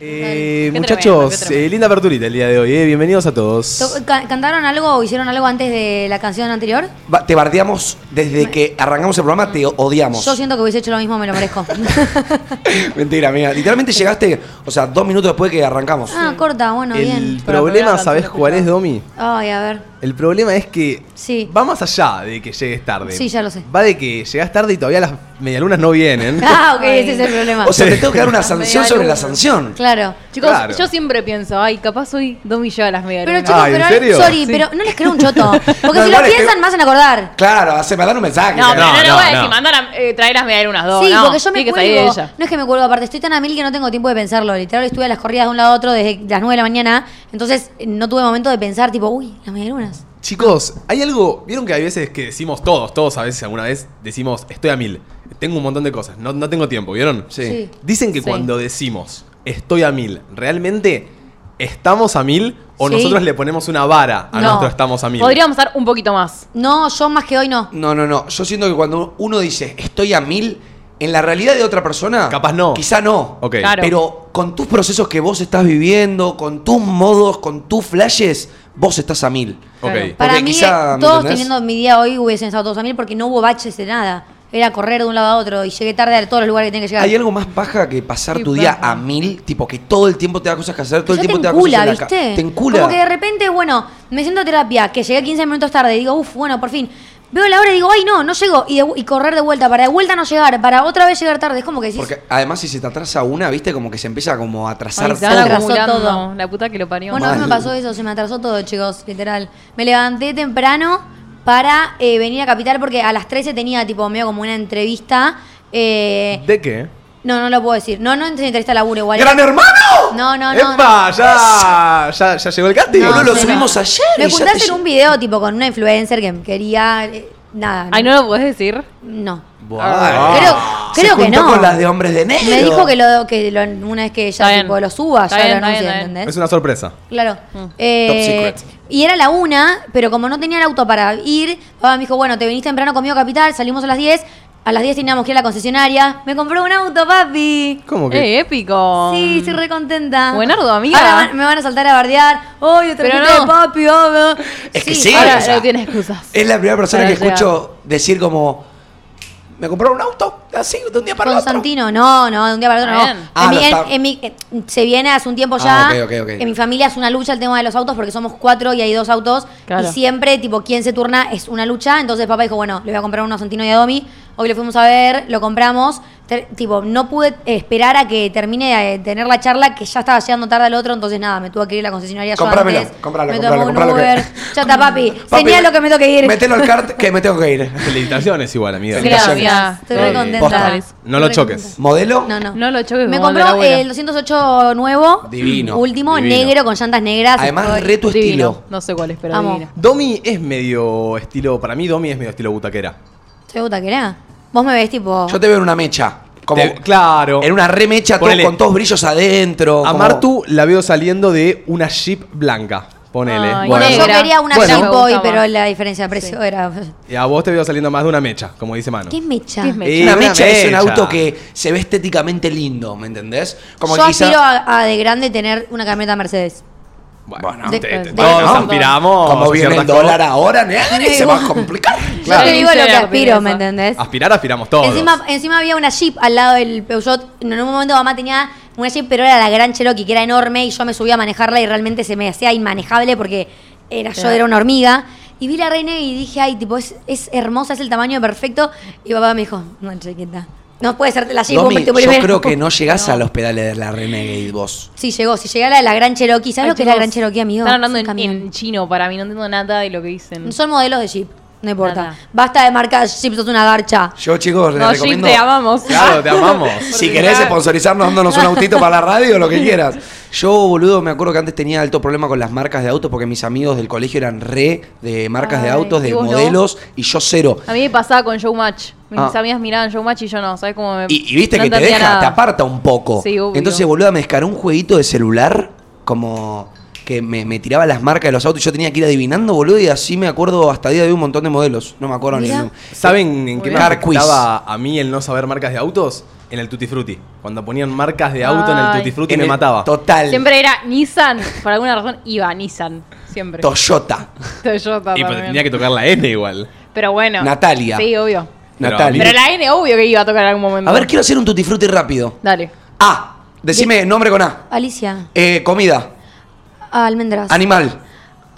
Eh, muchachos, tremendo, qué tremendo. eh, linda aperturita el día de hoy, eh. bienvenidos a todos. To- ca- ¿Cantaron algo o hicieron algo antes de la canción anterior? Va- Te bardeamos desde que arrancamos el programa, te odiamos. Yo siento que hubiese hecho lo mismo, me lo merezco. Mentira, amiga. Literalmente llegaste, o sea, dos minutos después de que arrancamos. ah, corta, bueno, el bien. Para problema, ¿sabés cuál es. Domi? Ay, a ver. El problema es que Sí. va más allá de que llegues tarde. Sí, ya lo sé. Va de que llegas tarde y todavía las medialunas no vienen. Ah, ok, Ay. ese es el problema. O sea, te tengo que dar una sanción sobre la medialunas. sanción. claro. Chicos, Claro. yo siempre pienso, ay, capaz hoy Domi lleva las medias. Pero chicos, Ah, ¿en pero serio? sorry, Sí. pero no les creo un choto. Porque No, si lo es que- piensan, me hacen acordar. Claro, se me dan un mensaje. No, pero No, no, no, voy a decir, mandan a eh, traer las medias lunas dos. Sí, no, porque yo me cuelgo. No es que me cuelgo aparte, estoy tan a mil que no tengo tiempo de pensarlo. Literal, estuve a las corridas de un lado a otro desde las 9 de la mañana. Entonces, no tuve momento de pensar, tipo, uy, las medialunas. Chicos, hay algo. Vieron que hay veces que decimos todos, todos a veces alguna vez decimos estoy a mil. Tengo un montón de cosas, no, no tengo tiempo, ¿vieron? Sí. Sí. Dicen que Sí. cuando decimos estoy a mil, ¿realmente estamos a mil o Sí. nosotros le ponemos una vara a No. nuestro estamos a mil? Podríamos estar un poquito más. No, yo más que hoy no. No, no, no. Yo siento que cuando uno dice estoy a mil, en la realidad de otra persona. Capaz no. Quizá no. Ok. Claro. Pero con tus procesos que vos estás viviendo, con tus modos, con tus flashes, vos estás a mil. Ok. Claro. Para Porque mí, quizá, ¿me todos entendés? teniendo mi día hoy hubiesen estado todos a mil porque no hubo baches de nada. Era correr de un lado a otro y llegué tarde a todos los lugares que tenía que llegar. ¿Hay algo más paja que pasar Sí, tu día paja. a mil? Tipo que todo el tiempo te da cosas que hacer, todo el tiempo te te, da cosas encula, ca- ¿viste? Te encula. Como que de repente, bueno, me siento a terapia, que llegué 15 minutos tarde y digo, uff, bueno, por fin. Veo la hora y digo, ay, no, no llego. Y, de- y correr de vuelta, para de vuelta no llegar, para otra vez llegar tarde. Es como que decís, Porque además si se te atrasa una, viste, como que se empieza como a atrasar Ay, se todo. atrasó acumulando. todo. La puta que lo parió. bueno, a mí me pasó eso, se me atrasó todo, chicos, literal. Me levanté temprano para eh, venir a Capital porque a las 13 tenía, tipo, medio como una entrevista. eh, ¿De qué? No, no lo puedo decir. No, no entrevista a laburo igual. ¡Gran hermano! No, no, no. ¡Epa! Ya, ya, ya llegó el casting. No, Boludo, lo subimos no. ayer Me y ya junté a te hacer lle- un video, tipo, con una influencer que quería... eh, nada. Ay, no lo podés decir. No. Buah. Creo, Se creo que juntó no. con las de hombres de negro. Me dijo que, lo, que lo- una vez que Está ya bien. tipo, lo suba, Está ya bien, lo está bien, anuncie, está bien. ¿entendés? Es una sorpresa. Claro. Mm. Eh, Top secret. Y era la una, pero como no tenía el auto para ir, papá me dijo, bueno, te viniste temprano conmigo a Capital, salimos a las 10. A las 10 teníamos que ir a la concesionaria. Me compró un auto, papi. ¿Cómo que? Eh, épico. Sí, estoy re contenta. Buenardo, amiga. Ahora van- me van a saltar a bardear. ¡Ay, Pero tarjeta no. de papi! oh, oh". Es que sí, Ahora o sea, no tiene excusas. Es la primera persona Para que escucho decir como... Me compraron un auto así de un día para el otro. Constantino, no, no, de un día para otro no. bien. Ah, en mi- lo en- está- en mi- eh, se viene hace un tiempo ya. Ah, ok, ok, ok. En mi familia es una lucha el tema de los autos porque somos cuatro y hay dos autos. Claro. Y siempre, tipo, quien se turna es una lucha. Entonces papá dijo, bueno, le voy a comprar uno a Santino y a Domi. Hoy lo fuimos a ver, lo compramos. Ter- tipo, no pude esperar a que termine de tener la charla, que ya estaba llegando tarde al otro. Entonces nada, me tuve que ir a la concesionaria yo antes. cómpralo, me cómpralo, tomé un que- Uber. Está, papi. Papi, Señalo que me tengo que ir. Metelo al cart que me tengo que ir. Felicitaciones igual, amiga. Gracias. Estoy bien. contenta. No lo choques. ¿Modelo? No, no. No lo choques Me compró el 208 nuevo. Divino, Último, divino. negro, con llantas negras. Además, re tu Divino. estilo. No sé cuál es, pero divino. Domi es medio estilo. Para mí, Domi es medio estilo butaquera. ¿Te gusta que era? Vos me ves tipo. Yo te veo en una mecha. Como Te- claro. en una remecha todo, Ponele. con todos brillos adentro. A como- Martu la veo saliendo de una Jeep blanca. Ponele. Ay, Bueno, negra. yo quería una Bueno. Jeep Me Boy, pero la diferencia de precio era. Y a vos te veo saliendo más de una mecha, como dice Manu. ¿Qué es mecha? ¿Qué es mecha? Eh, Una una mecha es un mecha. auto que se ve estéticamente lindo, ¿me entendés? Como yo quizá- aspiro a, a de grande tener una camioneta Mercedes. Bueno, De- te- te- de- todos bueno, aspiramos. Como viene el ciertas dólar cosas. ahora, ¿eh? se va a complicar. Claro. Yo te digo lo que aspiro. ¿me entendés? Aspirar, aspiramos todos. Encima, encima había una Jeep al lado del Peugeot. En un momento mamá tenía una Jeep, pero era la Gran Cherokee, que era enorme, y yo me subí a manejarla y realmente se me hacía inmanejable porque era, yo Claro. era una hormiga. Y vi la reina y dije, ay, tipo, es, es hermosa, es el tamaño perfecto. Y papá me dijo, no, chiquita. No puede ser la Domi, fuiste yo primero". creo que no llegás a los pedales de la Renegade vos. Sí, llegó. Si llegara la Gran Cherokee, ¿sabes Ay, lo que es la Gran Cherokee, amigo? Están hablando en, en chino para mí, no entiendo nada de lo que dicen. Son modelos de Jeep, no importa. Nada. Basta de marcas Jeep, sos una garcha. Yo, chicos, les No, Jeep, recomiendo. te amamos. Claro, te amamos. Si querés sponsorizarnos dándonos un autito para la radio, lo que quieras. Yo, boludo, me acuerdo que antes tenía alto problema con las marcas de autos porque mis amigos del colegio eran re de marcas de autos, de ¿y vos no? modelos, y yo cero. A mí me pasaba con Showmatch. Mis Ah. amigas miraban Showmatch y yo no, ¿sabes cómo me.? Y, y viste no que te deja, nada. te aparta un poco. Sí, obvio. Entonces, boludo, me descargó un jueguito de celular como que me, me tiraba las marcas de los autos y yo tenía que ir adivinando, boludo, y así me acuerdo hasta día de hoy un montón de modelos. No me acuerdo ni el ¿Saben en qué me afectaba a mí el no saber marcas de autos? en el Tutti Frutti. Cuando ponían marcas de auto en el. Tutti Frutti En me el- mataba. Total. Siempre era Nissan. Por alguna razón iba Nissan. Siempre. Toyota. Toyota Y pero también. tenía que tocar la N igual. Pero bueno. Natalia. Sí, obvio. Pero Natalia. Pero la N, obvio que iba a tocar en algún momento. A ver, quiero hacer un tutti frutti rápido. Dale. A. Decime nombre con A. Alicia. Eh, comida. Almendras. Animal.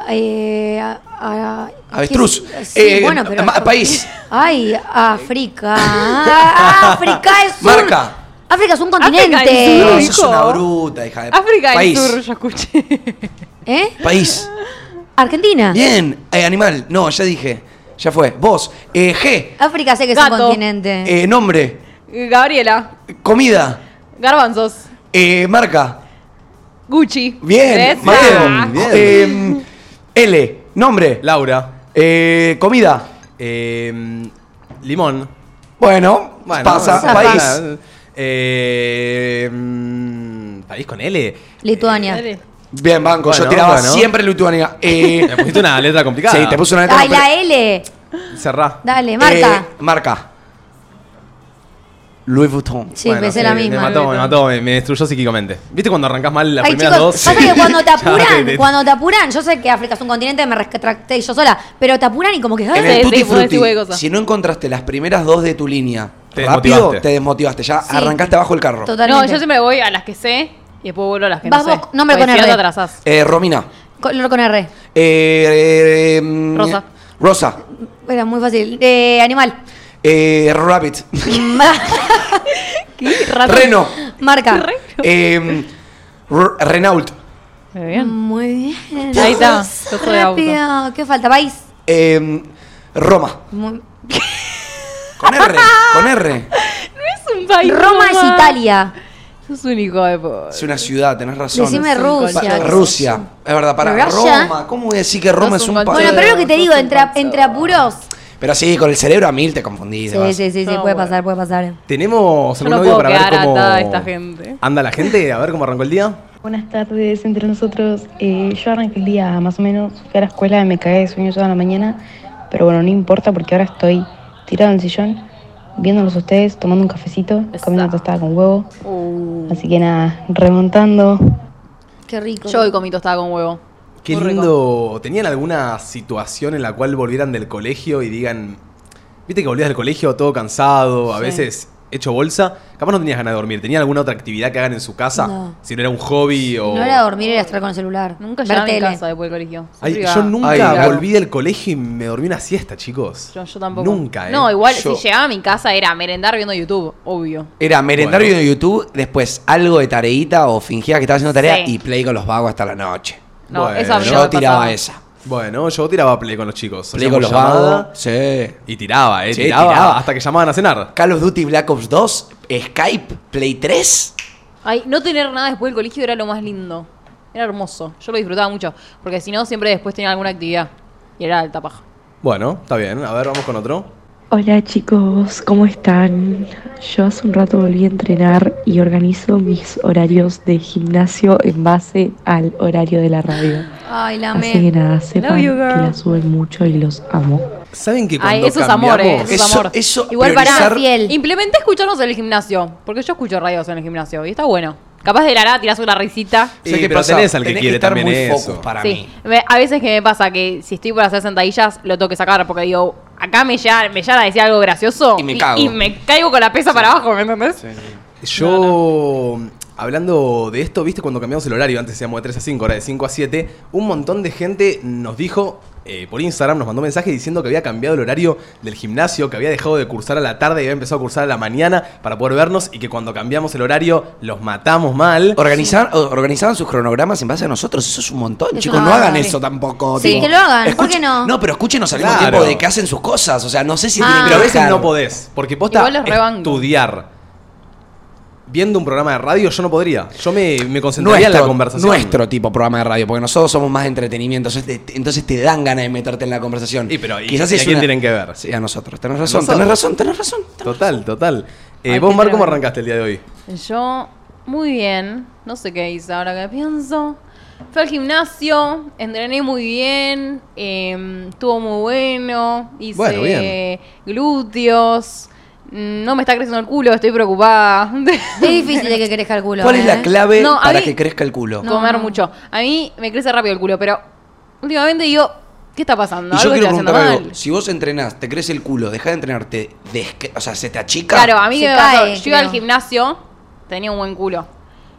Eh, a- a- Avestruz. ¿qué es? Sí, Eh, bueno, pero. ma- país. Ay, África. Ah, África es sur. Marca. África es un África continente. del No, sur. sos hijo. una bruta, hija de África País. del Sur, yo escuché. ¿Eh? País. Argentina. Bien. Eh, animal. No, ya dije. Ya fue. Vos. Eh, G. África sé que es un Gato. continente. Eh, nombre. Gabriela. Comida. Garbanzos. Eh, marca. Gucci. Bien. Esa. Mateo. Bien. Eh, L. Nombre. Laura. Eh, comida. eh, limón. Bueno, Bueno, pasa. País. Eh, mm, país con L. Lituania. Dale. Bien, banco. yo Bueno, tiraba bueno. siempre Lituania. Eh, Me pusiste una letra complicada. sí, te puse una letra. Ay, la L. Cerrá. Dale, marca. Eh, marca. Louis Vuitton. sí, Bueno, pensé sí, la Me misma. mató, me mató, me, me destruyó psíquicamente. ¿Viste cuando arrancás mal las Ay, primeras chicos, dos? pasa que cuando te Ya apuran, te- cuando te apuran, yo sé que África es un continente, me retracté yo sola, pero te apuran y como que. En ¡ay! el Sí, Tutti sí, puedo decir Frutti, cualquier cosa. si no encontraste las primeras dos de tu línea Te rápido, desmotivaste. te desmotivaste. Ya Sí. arrancaste abajo el carro. Totalmente. No, yo siempre voy a las que sé y después vuelvo a las que Vas no sé. vos, nombre Porque con si no R. te atrasás. Eh, Romina. Color con R. Eh, eh, mm, Rosa. Rosa. Era muy fácil. Eh, animal. Eh, Rabbit. ¿Qué? Rato. Reno. Marca. Eh, R- Renault. Muy bien. Muy bien. Ahí está, de auto. Rápido. ¿Qué falta? País. Eh, Roma. Muy- Con R. Con R. Es un país. Roma es. Italia. Sos un hijo de Es una ciudad, tenés razón. Decime Rusia. Pa- Rusia. Es verdad, para Rusia. Roma. ¿Cómo voy a decir que Roma es un un país? Bueno, pero es lo que te digo, entre, entre apuros. Pero sí, con el cerebro a mil te confundís. Sí, sí, sí, sí, No, puede bueno. pasar, puede pasar. ¿Tenemos algún no audio para ver cómo atada a esta gente. anda la gente? A ver cómo arrancó el día. Buenas tardes entre nosotros. Eh, yo arranqué el día más o menos, fui a la escuela y me cagué de sueño toda la mañana, pero bueno, no importa porque ahora estoy tirado en el sillón, viéndolos a ustedes, tomando un cafecito, comiendo una tostada con huevo. Uh. Así que nada, remontando. Qué rico. Yo hoy comí tostada con huevo. Qué Muy rico. lindo. ¿Tenían alguna situación en la cual volvieran del colegio y digan, viste que volvías del colegio todo cansado, a Sí. veces hecho bolsa? Capaz no tenías ganas de dormir. ¿Tenían alguna otra actividad que hagan en su casa? No. Si no era un hobby o... No era dormir, era estar con el celular. Nunca llegué a mi casa después del colegio. Ay, yo nunca Ay, claro. volví del colegio y me dormí una siesta, chicos. Yo, yo tampoco. Nunca, ¿eh? No, igual Yo- si llegaba a mi casa era merendar viendo YouTube, obvio. Era merendario Bueno. de YouTube, después algo de tareita o fingía que estaba haciendo tarea Sí. y play con los vagos hasta la noche. No, Bueno. esa Yo tiraba pasaba. esa. Bueno, yo tiraba play con los chicos. Play con los llamada vagos. Sí. Y tiraba, eh. Sí, tiraba, tiraba. hasta que llamaban a cenar. Call of Duty Black Ops 2, Skype, Play 3. Ay, no tener nada después del colegio era lo más lindo. Era hermoso. Yo lo disfrutaba mucho. Porque si no, siempre después tenía alguna actividad. Y era alta paja. Bueno, está bien. A ver, vamos con otro. Hola chicos, ¿cómo están? Yo hace un rato volví a entrenar y organizo mis horarios de gimnasio en base al horario de la radio. Ay, la Así que nada, sepan you, que la suben mucho y los amo. ¿Saben que Ay, cuando eso es amor, eh. Eso es Eso- amor. eso, Igual priorizar- para Fiel. Implementé escucharnos en el gimnasio. Porque yo escucho radios en el gimnasio. Y está bueno. Capaz de la nada tirás una risita. Sí, ¿Sabes qué pero pasa? tenés al que Tenés quiere estar también muy eso. focus para sí. mí. Me- a veces que me pasa que si estoy por hacer sentadillas, lo tengo que sacar porque digo, acá me llega, me llega a decir algo gracioso Y me cago. y me caigo con la pesa para abajo, ¿me entendés? Yo, hablando de esto, viste, cuando cambiamos el horario, antes decíamos de 3 a 5, ahora de 5 a 7, un montón de gente nos dijo, eh, por Instagram, nos mandó mensajes diciendo que había cambiado el horario del gimnasio, que había dejado de cursar a la tarde y había empezado a cursar a la mañana para poder vernos y que cuando cambiamos el horario los matamos mal. Organizar, organizaban sus cronogramas en base a nosotros, eso es un montón, Es chicos, no hagan sí. eso tampoco. Sí, que lo hagan, ¿por qué no? No, pero escúchenos al mismo Claro. tiempo de que hacen sus cosas, o sea, no sé si Ah. tienen que Pero a veces no podés, porque posta estudiar viendo un programa de radio yo no podría. Yo me, me concentraría en la Nuestro, conversación. nuestro tipo de programa de radio, porque nosotros somos más entretenimiento, entonces te, entonces te dan ganas de meterte en la conversación. Y pero, ¿y- Quizás y a es quién una- tienen que ver? Sí, a nosotros. Tenés razón, nosotros. tenés razón, tenés razón. Total, total. Eh, Ay, vos, Mar, ¿cómo arrancaste el día de hoy? Yo, muy bien. No sé qué hice ahora que pienso. Fui al gimnasio, entrené muy bien, eh, estuvo muy bueno, hice Bueno, bien. glúteos, no me está creciendo el culo, estoy preocupada. Es difícil de que crezca el culo. ¿Cuál es ¿eh? la clave No, a para mí- que crezca el culo? Comer mucho. A mí me crece rápido el culo, pero últimamente digo, ¿qué está pasando? Y yo quiero preguntar algo. mal. Si vos entrenás, te crece el culo, dejás de entrenarte, desque- o sea, se te achica. Claro, a mí Se me cae, pasó. Yo iba al gimnasio, tenía un buen culo.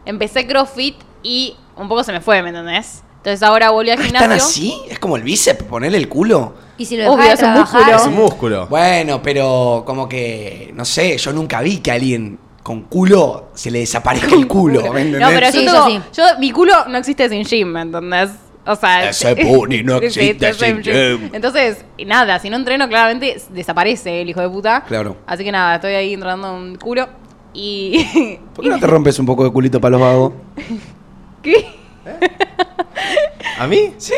Empecé CrossFit y un poco se me fue, ¿me entendés? Entonces ahora volví al Ah, gimnasio. ¿Están así? ¿Es como el bíceps? ¿Ponerle el culo? Y si lo Obvio, es un músculo. Es un músculo. Bueno, pero como que, no sé, yo nunca vi que a alguien con culo se le desaparezca el culo. ¿me entendés? No, pero Sí, yo, yo tengo- sí. yo- mi culo no existe sin gym, ¿me entendés? O sea, Ese pony no existe sin gym. Entonces, nada, si no entreno, claramente desaparece el hijo de puta. Claro. Así que nada, estoy ahí entrenando un culo y. ¿Por qué no te rompes un poco de culito para los vagos? ¿Qué? ¿A mí? Sí.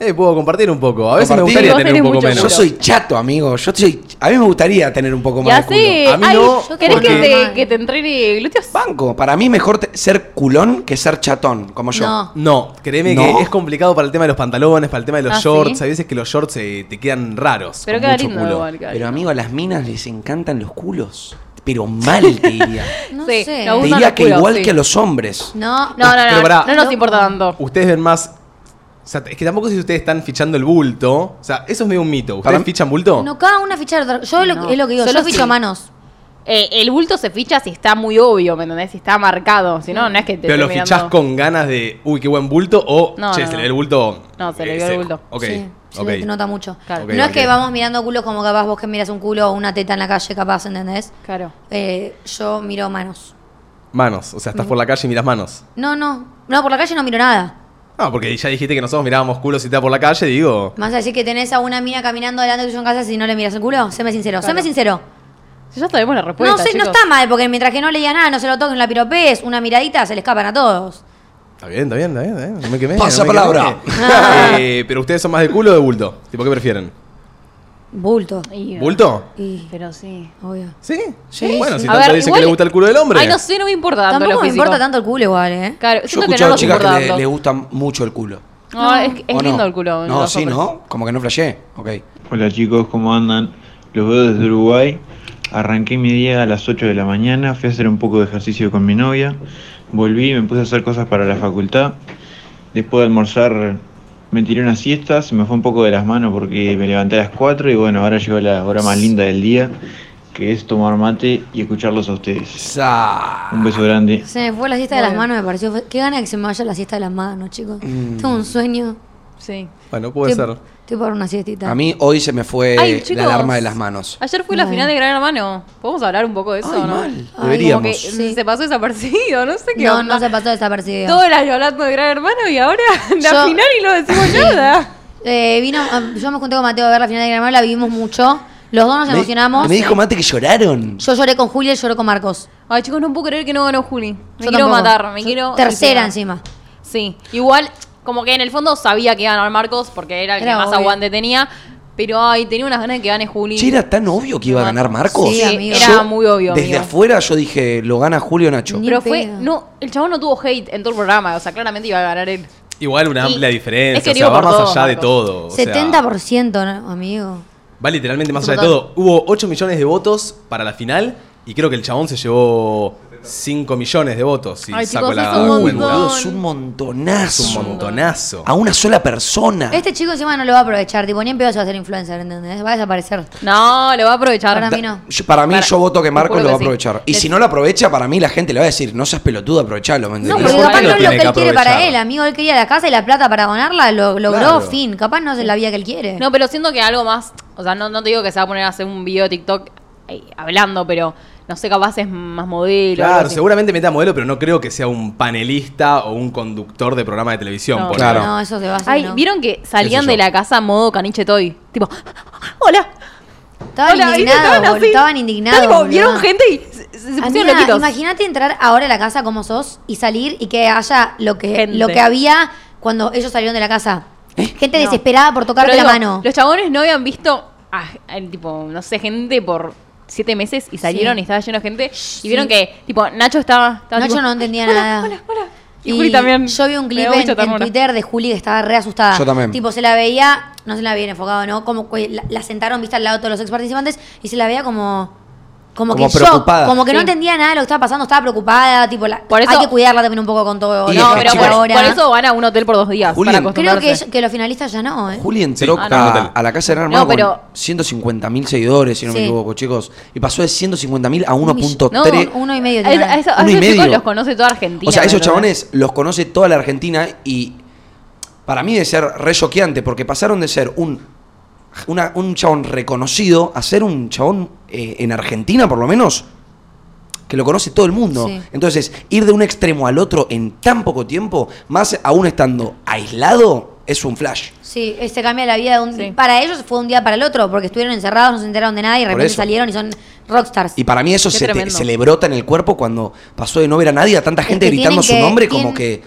Eh, puedo compartir un poco. A veces me gustaría Vos tener un poco mucho menos. Yo soy chato, amigo. Yo soy, a mí me gustaría tener un poco más Ya de culo. sé. A mí Ay, no, ¿Querés que porque- te, que te entrene glúteos? Banco. Para mí mejor te- ser culón que ser chatón, como yo. No. No, créeme No. que es complicado para el tema de los pantalones, para el tema de los Ah, shorts. ¿sí? Hay veces que los shorts eh, te quedan raros. Pero con queda mucho lindo culo. igual, queda Pero lindo. amigo, a las minas les encantan los culos. Pero mal te diría. No Sí, sé. te diría que igual sí. que a los hombres. No, No, no, Pero no, pará. no nos importa tanto. Ustedes ven más. O sea, es que tampoco sé si ustedes están fichando el bulto. O sea, eso es medio un mito. ¿Ustedes Para- fichan bulto? No, cada una ficha de otra- Yo lo- No. es lo que digo, Solo yo ficho sí. a manos. Eh, el bulto se ficha si está muy obvio, ¿me entendés? Si está marcado. Si no, no es que te Pero lo fichás con ganas de, uy, qué buen bulto, o, No, che, no, se no. le ve el bulto. No, se le eh, vio el bulto. Ok, Sí, se ok. le nota mucho. Claro. No es que vamos mirando culos como capaz vos que miras un culo o una teta en la calle, capaz, ¿entendés? Claro. Eh, yo miro manos. Manos, o sea, estás por la calle y miras manos. No, no. No, por la calle no miro nada. No, porque ya dijiste que nosotros mirábamos culos y te por la calle, digo. Más decir que tenés a una mina caminando delante tuyo en casa si no le miras el culo. Séme sincero, séme sincero. Si ya sabemos la respuesta. no sé, no está mal, porque mientras que no le diga nada, no se lo toquen la piropés, una miradita, se le escapan a todos. Está bien, está bien, está bien, está bien. No me quemé. Pasa no me palabra. quemé. Eh, pero ustedes son más de culo o de bulto. ¿Tipo qué prefieren? Bulto. Y- ¿Bulto? Y, Pero sí. obvio. ¿Sí? Sí, Bueno, sí. si A tanto ver, dicen igual- que le gusta el culo del hombre. Ay, no sé, no me importa tanto Tampoco lo me físico. importa tanto el culo igual, ¿eh? Claro, Yo he siento que no escuchado nos chicas importa que le, tanto. le gusta mucho el culo. No, es, es ¿O no? lindo el culo. No, los sí, hombres. ¿no? Como que no flasheé. Ok. Hola chicos, ¿cómo andan? Los veo desde Uruguay. Arranqué mi día a las 8 de la mañana, fui a hacer un poco de ejercicio con mi novia, volví, me puse a hacer cosas para la facultad. Después de almorzar me tiré una siesta, se me fue un poco de las manos porque me levanté a las 4 y bueno, ahora llegó la hora más linda del día, que es tomar mate y escucharlos a ustedes. Un beso grande. Se me fue la siesta de las manos, me pareció. Qué gana que se me vaya la siesta de las manos, chicos. Tengo un sueño. Sí. Bueno, puede ser. Estoy por una siestita. A mí hoy se me fue Ay, chicos. la alarma de las manos. Ayer fue la Ay. final de Gran Hermano. ¿Podemos hablar un poco de eso Ay, no? mal. Ay, Deberíamos. Como que Sí. se pasó desapercibido, no sé qué no, onda. no se pasó desapercibido. Todo el año hablando de Gran Hermano y ahora la Yo- final y no decimos nada. Eh, vino, ah, yo me junté con Mateo a ver la final de Gran Hermano, la vivimos mucho. Los dos nos Me- emocionamos. Me dijo Mate que lloraron. Yo lloré con Julia y lloré con Marcos. Ay, chicos, no puedo creer que no ganó Juli. Me Yo quiero tampoco. matar, me Yo- quiero. Tercera encima. Sí, igual, como que en el fondo sabía que iba a ganar Marcos porque era el Era que más obvio. aguante tenía. Pero ay, tenía unas ganas de que gane Juli. Che, era tan obvio que iba a ganar Marcos. Sí, amigo. era Yo, muy obvio. Desde amigo. afuera yo dije, lo gana Julio Nacho. Ni Pero fue. pedo. No, el chabón no tuvo hate en todo el programa. O sea, claramente iba a ganar él. Igual una Y amplia diferencia. es o sea, va por más todos, allá de Marcos. todo. o sea, 70%, ¿no, amigo. va literalmente más allá de Total. todo. Hubo 8 millones de votos para la final y creo que el chabón se llevó 5 millones de votos. Si Ay, saco chicos, la es un cuenta. montón. Un montonazo. Es un montonazo. A una sola persona. Este chico encima no lo va a aprovechar. Tipo, ni en pedo se va a hacer influencer, ¿entendés? Va a desaparecer. No, lo va a aprovechar. Para Da- mí no. yo- para mí, Para- yo voto que Marcos juro lo va a sí. aprovechar. Y si no lo aprovecha, para mí la gente le va a decir, no seas pelotudo, aprovechalo, ¿me No, entendés? porque ¿por qué capaz lo no es lo tiene que él que quiere para aprovechar? él, amigo. Él quería la casa y la plata para ganarla, lo logró, Claro. fin. Capaz no es la vía que él quiere. No, pero siento que algo más. O sea, no, no te digo que se va a poner a hacer un video de TikTok eh, hablando, pero no sé, capaz es más modelo. Claro, seguramente meta modelo, pero no creo que sea un panelista o un conductor de programa de televisión. No. por Claro. No, eso se va a hacer. Ay, no. ¿vieron que salían de la casa modo caniche toy? Tipo, hola. Estaban hola, indignados, Estaban así. estaban indignados. Tipo, vieron gente y se, pusieron loquitos. Imagínate entrar ahora a la casa como sos y salir y que haya lo que, Gente. lo que había cuando ellos salieron de la casa. Gente No. desesperada por tocarte Pero la digo, mano. Los chabones no habían visto, a, a- tipo, no sé, gente por siete meses y salieron Sí. y estaba lleno de gente. Sí. Y vieron que, tipo, Nacho estaba. estaba Nacho tipo, no entendía "Hola, nada. Hola, hola. Y, Juli también. Yo vi un clip en, en. Twitter de Juli que estaba re asustada. Yo también. Tipo, se la veía, no se la veía enfocado, ¿no? Como la sentaron, vista al lado de todos los ex participantes y se la veía como. Como, Como que preocupada. yo, como que no entendía nada de lo que estaba pasando, estaba preocupada, tipo, la, Por eso- hay que cuidarla también un poco con todo. No, pero por, ahora. por eso van a un hotel por dos días. Para Creo que, que los finalistas ya no, ¿eh? Juli entró Sí. Ah, no. a, a la casa de Gran Hermano No, pero- con 150 mil seguidores, si no me equivoco, chicos. Y pasó de 150 mil a No, 1.3. uno y medio. A, eso- Uno y esos chicos medio. los conoce toda Argentina. O sea, esos chabones los conoce toda la Argentina y para mí debe ser re choqueante porque pasaron de ser un, una- un chabón reconocido a ser un chabón eh, en Argentina, por lo menos, que lo conoce todo el mundo. Sí. Entonces, ir de un extremo al otro en tan poco tiempo, más aún estando aislado, es un flash. Sí, eh, se cambia la vida de un Sí. Para ellos fue un día para el otro, porque estuvieron encerrados, no se enteraron de nada y de repente salieron y son rockstars. Y para mí eso se, te- tremendo. se le brota en el cuerpo cuando pasó de no ver a nadie a tanta Es gente que gritando su que- nombre, como que...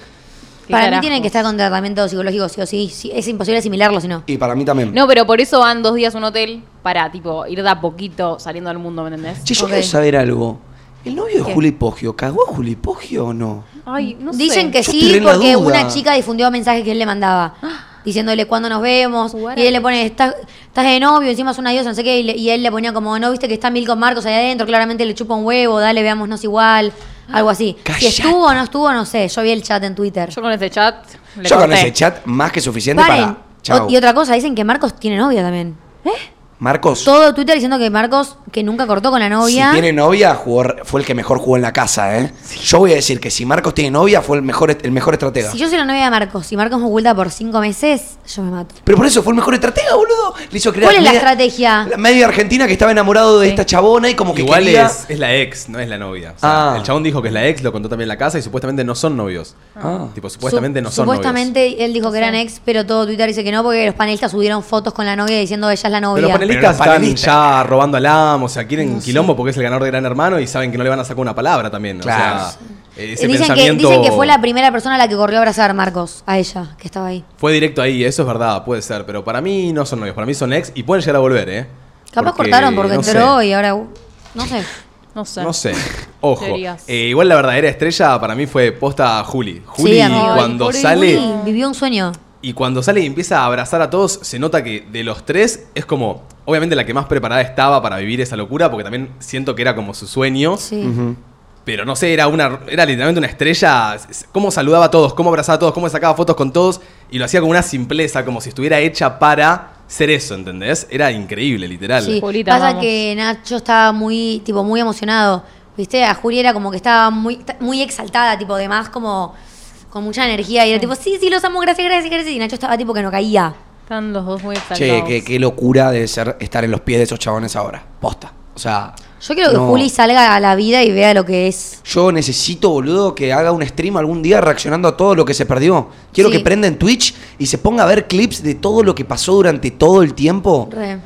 Para mí tienen que estar con tratamiento psicológico sí o sí. sí, Es imposible asimilarlo si no. Y para mí también. No, pero por eso van dos días a un hotel para, tipo, ir de a poquito saliendo al mundo, ¿me entendés? Che, yo Ok. quiero saber algo. ¿El novio de ¿Qué? Juli Pogio cagó a Juli Pogio o no? Ay, no sé. Dicen que Yo estoy sí, re en la porque duda. una chica difundió mensajes que él le mandaba. Diciéndole cuándo nos vemos. Y él le pone, estás, estás de novio, encima es una diosa, no sé qué. Y, le- y él le ponía como, no viste que está Mil con Marcos ahí adentro, claramente le chupa un huevo, dale, veámonos igual. Algo así. Si Cállate. estuvo o no estuvo, no sé. Yo vi el chat en Twitter. Yo con ese chat. le Yo con ese chat más que suficiente Paren. para. Chao. O- y otra cosa, dicen que Marcos tiene novia también. Marcos, Todo Twitter diciendo que Marcos, que nunca cortó con la novia. si tiene novia, jugó- fue el que mejor jugó en la casa, ¿eh? Yo voy a decir que si Marcos tiene novia, fue el mejor, el mejor estratega. Si yo soy la novia de Marcos y Marcos me oculta por cinco meses, yo me mato. Pero por eso fue el mejor estratega, boludo. Le hizo crear ¿Cuál es la estrategia? La media argentina que estaba enamorado de esta chabona y como que Igual quería... es, es la ex, no es la novia. O sea, Ah. El chabón dijo que es la ex, lo contó también en la casa y supuestamente no son novios. Ah. Tipo, supuestamente Su- no son Supuestamente él dijo que eran ex, pero todo Twitter dice que no, porque los panelistas subieron fotos con la novia diciendo ella es la novios. novia. Pero panelistas están ya robando al amo, o sea, quieren No quilombo porque es el ganador de Gran Hermano y saben que no le van a sacar una palabra también. Claro. O sea, ese Eh, dicen, que, pensamiento dicen que fue la primera persona a la que corrió a abrazar Marcos, a ella, que estaba ahí. fue directo ahí, eso es verdad, puede ser, pero para mí no son novios, para mí son ex y pueden llegar a volver, ¿eh? Capaz Porque, cortaron porque no entró sé. y ahora. uh, No sé. No sé. No sé. Ojo. Eh, igual la verdadera estrella para mí fue posta Juli. Juli Sí, cuando Ay, sale Uy, vivió un sueño. Y cuando sale y empieza a abrazar a todos, se nota que de los tres es como obviamente la que más preparada estaba para vivir esa locura porque también siento que era como su sueño, Sí. Pero no sé, era una era literalmente una estrella, cómo saludaba a todos, cómo abrazaba a todos, cómo sacaba fotos con todos y lo hacía con una simpleza como si estuviera hecha para ser eso, ¿entendés? Era increíble, literal. Sí, Julita, pasa vamos. que Nacho estaba muy, tipo, muy emocionado. ¿Viste? A Juli era como que estaba muy, muy exaltada, tipo, de más como con mucha energía. Y era tipo, sí, sí, los amo, gracias, gracias, gracias. Y Nacho estaba tipo que no caía. Están los dos muy exaltados. Che, qué, qué locura debe ser estar en los pies de esos chabones ahora. Posta. O sea. Yo quiero que no. Juli salga a la vida y vea lo que es. Yo necesito, boludo, que haga un stream algún día reaccionando a todo lo que se perdió. Quiero Sí. que prenda en Twitch y se ponga a ver clips de todo lo que pasó durante todo el tiempo. Re.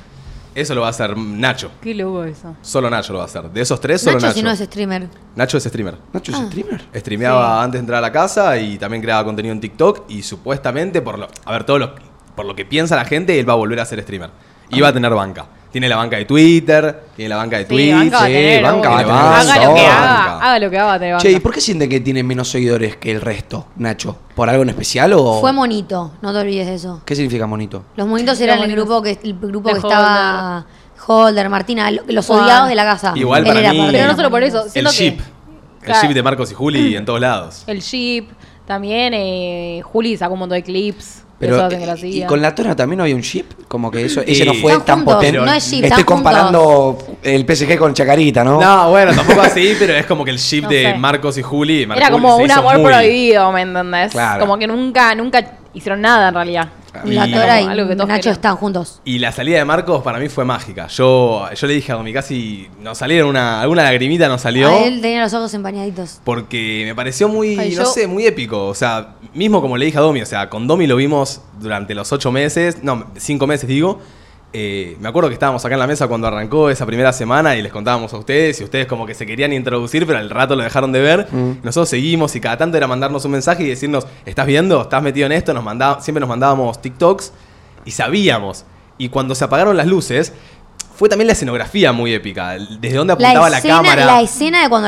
Eso lo va a hacer Nacho. Qué loco eso. Solo Nacho lo va a hacer. De esos tres, solo Nacho, Nacho. si no es streamer. Nacho es streamer. Nacho es Ah. streamer. Streameaba antes de entrar a la casa y también creaba contenido en TikTok y supuestamente, por lo, a ver, todo lo, por lo que piensa la gente, él va a volver a ser streamer. Y va a tener banca. Tiene la banca de Twitter, tiene la banca de Sí, Twitch. banca va a sí, tener, banca va a obvio. tener Haga lo que haga. Haga lo que haga, va a tener Che, ¿y banca. por qué siente que tiene menos seguidores que el resto, Nacho? ¿Por algo en especial o.? Fue monito, no te olvides de eso. ¿Qué significa monito? Los monitos eran el monitos. grupo que, el grupo De que estaba Holder, Martina, lo- los Juan. odiados de la casa. Igual Él para era mí- parte Pero de no los solo por monitos. eso. El siento que- ship. El Claro. ship de Marcos y Juli en todos lados. El ship. También eh, Juli sacó un montón de clips. Pero, hacen y, con la Tona también no había un chip, como que eso, ella Y- no fue Están tan juntos, potente. no es ship, Estoy están comparando el PSG con Chacarita, ¿no? No, bueno, tampoco así, pero es como que el ship No de sé. Marcos y Juli. Era como un amor muy- prohibido, ¿me entendés? Claro. Como que nunca, nunca hicieron nada en realidad. La Y- Tora y Algo que todos Nacho querían. están juntos. Y la salida de Marcos para mí fue mágica. Yo, yo le dije a Domi casi nos salieron una, alguna lagrimita nos salió. A él tenía los ojos empañaditos. Porque me pareció muy, Ay, no yo- sé, muy épico. O sea, mismo como le dije a Domi, o sea, con Domi lo vimos durante los ocho meses, no, cinco meses digo. Eh, me acuerdo que estábamos acá en la mesa cuando arrancó esa primera semana y les contábamos a ustedes y ustedes como que se querían introducir, pero al rato lo dejaron de ver. Mm. Nosotros seguimos y cada tanto era mandarnos un mensaje y decirnos, ¿estás viendo? ¿Estás metido en esto? Nos mandaba, siempre nos mandábamos TikToks y sabíamos. Y cuando se apagaron las luces, fue también la escenografía muy épica. Desde dónde apuntaba la, escena, cámara. la escena de cuando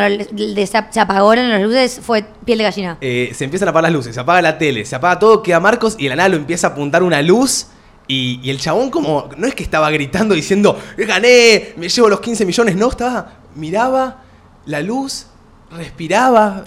se apagaron las luces fue piel de gallina. Eh, se empiezan a apagar las luces, se apaga la tele, se apaga todo, queda Marcos y de la nada lo empieza a apuntar una luz Y, y el chabón como, no es que estaba gritando diciendo, gané, me llevo los 15 millones, no, estaba, miraba la luz, respiraba.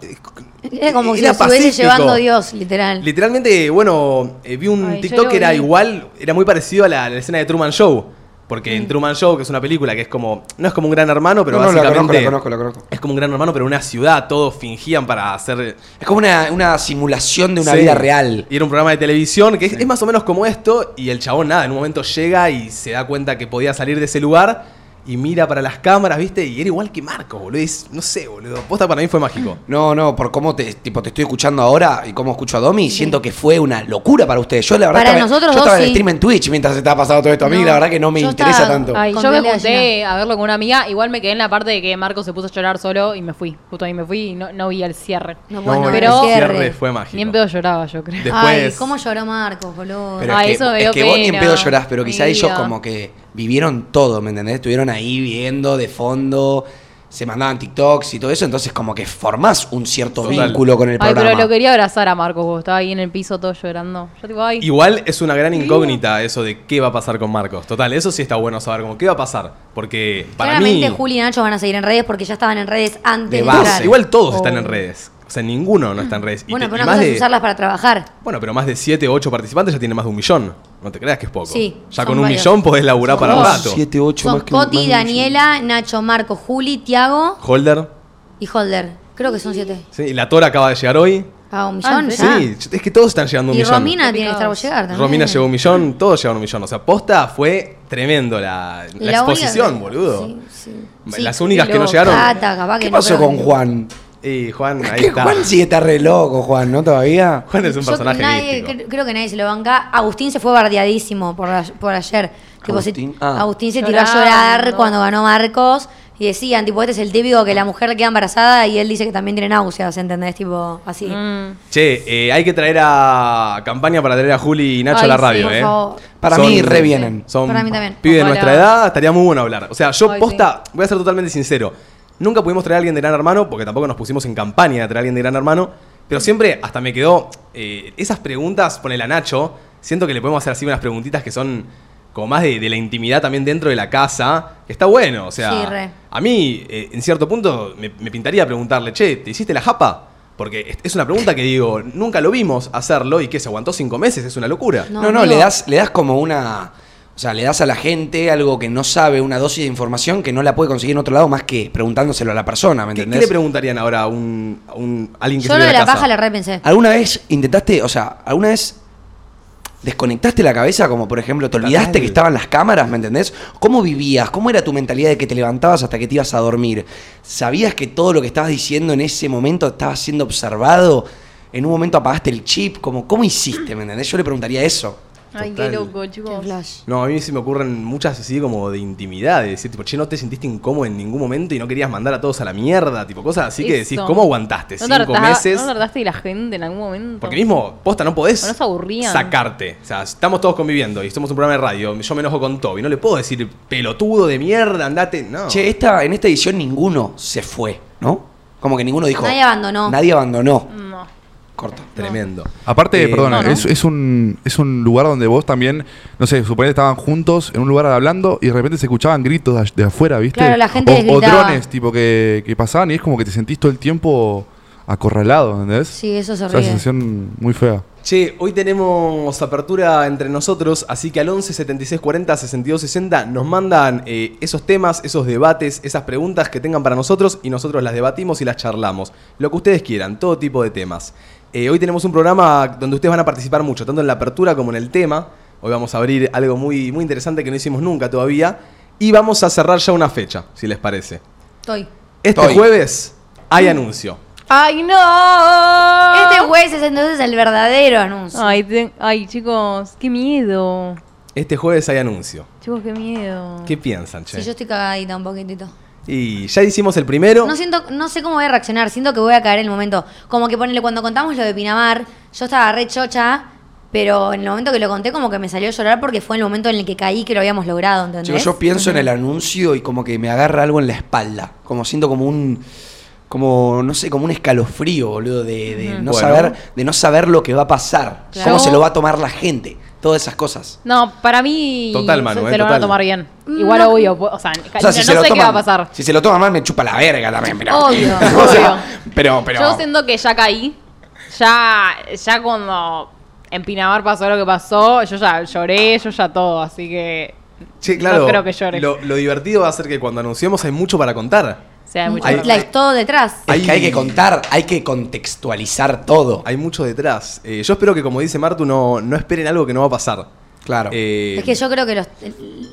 Era como si Era lo estuviese llevando Dios, literal. Literalmente, bueno, eh, vi un Ay, TikTok que era vi. igual, era muy parecido a la, a la escena de Truman Show. Porque Mm. en Truman Show, que es una película que es como, no es como un gran hermano, pero No, no, la básicamente conozco, la conozco, la conozco. es como un gran hermano, pero una ciudad, todos fingían para hacer... Es como una, una simulación de una Sí. vida real. Y era un programa de televisión que es, es más o menos como esto, y el chabón nada, en un momento llega y se da cuenta que podía salir de ese lugar y mira para las cámaras, ¿viste? Y era igual que Marco, boludo. Es- no sé, boludo. Posta para mí fue mágico. No, no, por cómo te, tipo, te estoy escuchando ahora y cómo escucho a Domi, siento que fue una locura para ustedes. Yo la verdad Para estaba, nosotros yo estaba en sí. stream en Twitch mientras estaba pasando todo esto. A mí No, la verdad que no me interesa estaba- tanto. Ay, yo me junté a verlo con una amiga. Igual me quedé en la parte de que Marco se puso a llorar solo y me fui. Justo ahí me fui y no, no vi el cierre. No, No, bueno, el pero- cierre fue mágico. Ni en pedo lloraba, yo creo. Después- Ay, cómo lloró Marcos, boludo. Pero Ay, es que, eso es que vos ni en pedo llorás, pero quizá ellos como que vivieron todo, ¿me entendés? Estuvieron ahí viendo de fondo, se mandaban TikToks y todo eso, entonces como que formás un cierto Total. vínculo con el Ay, programa. pero lo quería abrazar a Marcos, vos estaba ahí en el piso todo llorando. Yo tipo, ay. Igual es una gran incógnita eso de qué va a pasar con Marcos. Total, eso sí está bueno saber, como qué va a pasar. Porque para Claramente mí... Juli y Nacho van a seguir en redes porque ya estaban en redes antes De de, base. entrar. Igual todos Oh. están en redes. O sea, ninguno no está en redes. Y Bueno, te- pero y una más cosa de- es usarlas para trabajar. Bueno, pero más de 7 o 8 participantes ya tienen más de un millón. No te creas que es poco. Sí, ya con un varios. millón podés laburar para un Son rato. 7, 8 Son más que más Coti, un Daniela, Nacho, Marco, Juli, Tiago Holder. y Holder. Creo que son siete. Sí, y la Tora acaba de llegar hoy. Ah, un millón ¿en ya. Sí, es que todos están llegando a un Y millón. Romina tiene que estar por llegar también. Romina llegó a un millón, todos llegaron a un millón. O sea, posta fue tremendo la, Y la única- exposición, boludo. Sí, sí. Sí, Las únicas que no llegaron. ¿Qué no, pasó con Juan? Y Juan, ahí ¿Qué está. Juan sí está re loco, Juan, ¿no? Todavía. Juan es un Yo personaje nadie- místico. Creo que nadie se lo banca. Agustín se fue bardeadísimo por, a- por ayer. Tipo, se- Agustín, ah. Agustín se tiró a llorar cuando ganó Marcos. Y decían, tipo, este es el típico que la mujer queda embarazada y él dice que también tiene náuseas, ¿entendés? Tipo, así. Mm. Che, eh, hay que traer a campaña para traer a Juli y Nacho Ay, a la radio, ¿eh? Para Son- mí revienen. Son Para mí también. pibes de nuestra edad, estaría muy bueno hablar. O sea, yo Ay, posta, voy a ser totalmente sincero. Nunca pudimos traer a alguien de Gran Hermano, porque tampoco nos pusimos en campaña de traer a alguien de Gran Hermano. Pero siempre hasta me quedó. eh, esas preguntas, ponele a Nacho. Siento que le podemos hacer así unas preguntitas que son como más de, de la intimidad también dentro de la casa. Que está bueno. O sea, Sí, re. a mí, eh, en cierto punto, me, me pintaría preguntarle, che, ¿te hiciste la japa? Porque es- una pregunta que digo, nunca lo vimos hacerlo y que se aguantó cinco meses, es una locura. No, No, no, le das, le das como una. O sea, le das a la gente algo que no sabe, una dosis de información que no la puede conseguir en otro lado más que preguntándoselo a la persona, ¿me ¿Qué, qué entendés? le preguntarían ahora a un, a un- alguien que Yo lo de la la casa? paja le repensé. ¿Alguna vez intentaste, o sea, alguna vez desconectaste la cabeza como por ejemplo te olvidaste que estaban las cámaras, ¿me entendés? ¿Cómo vivías? ¿Cómo era tu mentalidad de que te levantabas hasta que te ibas a dormir? ¿Sabías que todo lo que estabas diciendo en ese momento estaba siendo observado? ¿En un momento apagaste el chip? Como, ¿Cómo hiciste? ¿Me entendés? Yo le preguntaría eso. Ay, qué loco, Qué chicos. flash. No, a mí se me ocurren muchas así como de intimidad, de decir, tipo, che, no te sentiste incómodo en ningún momento y no querías mandar a todos a la mierda, tipo, cosas así que decís. ¿cómo aguantaste ¿No te cinco meses? ¿No te hartaste de la gente en algún momento? Porque mismo, posta, no podés sacarte. O sea, estamos todos conviviendo y somos un programa de radio, yo me enojo con Toby, no le puedo decir, pelotudo de mierda, andate, no. Che, esta, en esta edición ninguno se fue, ¿no? Como que ninguno dijo. Nadie abandonó. Nadie abandonó. No. Tremendo. Aparte, Eh, no, no. Es, es un, es un lugar donde vos también, no sé, suponete estaban juntos en un lugar hablando y de repente se escuchaban gritos de, de afuera, ¿viste? Claro, la gente o, o drones, tipo, que, que pasaban y es como que te sentís todo el tiempo acorralado, ¿entendés? Sí, eso es Es una horrible. sensación muy fea. Che, hoy tenemos apertura entre nosotros, así que al 11 76 40 62 60 nos mandan eh, esos temas, esos debates, esas preguntas que tengan para nosotros y nosotros las debatimos y las charlamos. Lo que ustedes quieran, todo tipo de temas. Eh, hoy tenemos un programa donde ustedes van a participar mucho, tanto en la apertura como en el tema. Hoy vamos a abrir algo muy, muy interesante que no hicimos nunca todavía. Y vamos a cerrar ya una fecha, si les parece. Estoy. Este Estoy. jueves hay anuncio. ¡Ay, no! Este juez es entonces el verdadero anuncio. Ay, te- ay, chicos, qué miedo. Este jueves hay anuncio. Chicos, qué miedo. ¿Qué piensan, che? Sí, yo estoy cagadita un poquitito. Y ya hicimos el primero. No siento, no sé cómo voy a reaccionar, siento que voy a caer en el momento. Como que ponele, cuando contamos lo de Pinamar, yo estaba re chocha, pero en el momento que lo conté, como que me salió a llorar porque fue el momento en el que caí que lo habíamos logrado, ¿entendés? Chicos, yo pienso en el anuncio y como que me agarra algo en la espalda. Como siento como un. Como, no sé, como un escalofrío, boludo, de, de no Bueno. saber, de no saber lo que va a pasar. Claro. Cómo se lo va a tomar la gente. Todas esas cosas. No, para mí Total, Manu, se, eh, se lo van a total. tomar bien. Mm, Igual no. obvio, o sea, O sea, si no se lo sé qué va a pasar. Si se lo toma mal, me chupa la verga también, pero. Obvio. O sea, Obvio. pero, pero. Yo siento que ya caí. Ya, ya cuando en Pinamar pasó lo que pasó, yo ya lloré, yo ya todo, así que Sí, claro. no creo que llore. Lo, lo divertido va a ser que cuando anunciemos hay mucho para contar. O sea, hay mucho Hay- todo detrás. Es Hay- que hay que contar, hay que contextualizar todo. Hay mucho detrás. Eh, yo espero que, como dice Martu, no, no esperen algo que no va a pasar. Claro. Eh, Es que yo creo que los,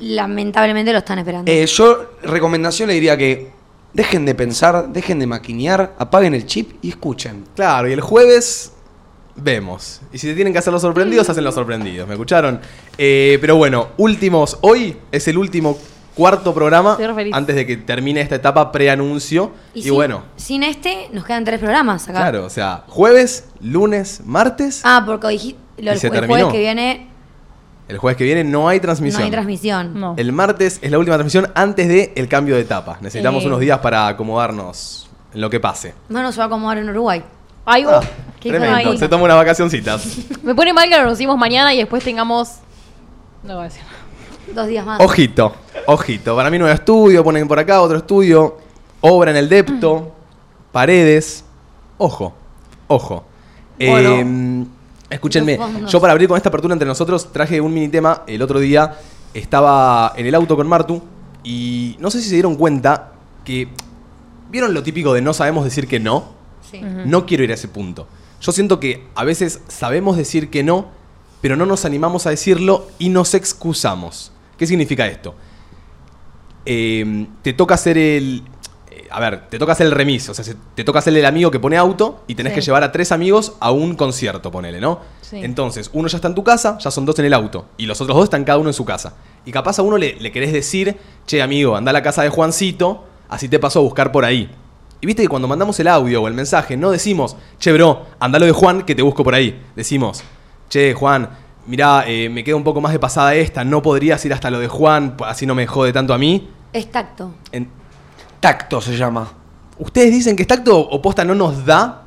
lamentablemente lo están esperando. Eh, yo, recomendación le diría que dejen de pensar, dejen de maquinear, apaguen el chip y escuchen. Claro, y el jueves vemos. Y si te tienen que hacer los sorprendidos, hacen los sorprendidos. ¿Me escucharon? Eh, pero bueno, últimos. Hoy es el último cuarto programa antes de que termine esta etapa preanuncio. Y, sin, bueno, Sin este, nos quedan tres programas acá. claro, o sea, jueves, lunes, martes. Ah, porque dijiste lo, ¿Y el, se el terminó? jueves que viene El jueves que viene no hay no transmisión. hay transmisión. No. El martes es la última transmisión antes del el cambio de etapa. Necesitamos Eh. unos días para acomodarnos en lo que pase. Mano se va a acomodar en Uruguay. Ay, oh, Ah, Qué de tremendo. Se toma unas vacacioncitas. me pone mal que lo anunciemos mañana y después tengamos. No voy a decir. Dos días más. Ojito, ojito. Para mí nuevo estudio, ponen por acá otro estudio. Obra en el Depto. Paredes. Ojo, ojo. Bueno. Eh, escúchenme, yo para abrir con esta apertura entre nosotros traje un mini tema. El otro día estaba en el auto con Martu y no sé si se dieron cuenta que... ¿Vieron lo típico de no sabemos decir que no? Sí. No quiero ir a ese punto. Yo siento que a veces sabemos decir que no, pero no nos animamos a decirlo y nos excusamos. ¿Qué significa esto? Eh, te toca hacer el... eh, A ver, te toca hacer el remis, o sea, se- te toca hacer el amigo que pone auto y tenés Sí. que llevar a tres amigos a un concierto, ponele, ¿no? Sí. Entonces, uno ya está en tu casa, ya son dos en el auto, y los otros dos están cada uno en su casa. Y capaz a uno le, le querés decir, che, amigo, anda a la casa de Juancito, así te paso a buscar por ahí. Y viste que cuando mandamos el audio o el mensaje, no decimos, che, bro, anda lo de Juan que te busco por ahí. Decimos, che, Juan, mirá, eh, me queda un poco más de pasada esta, no podrías ir hasta lo de Juan, así no me jode tanto a mí. Es tacto. En- Tacto se llama. ¿Ustedes dicen que es tacto o posta no nos da?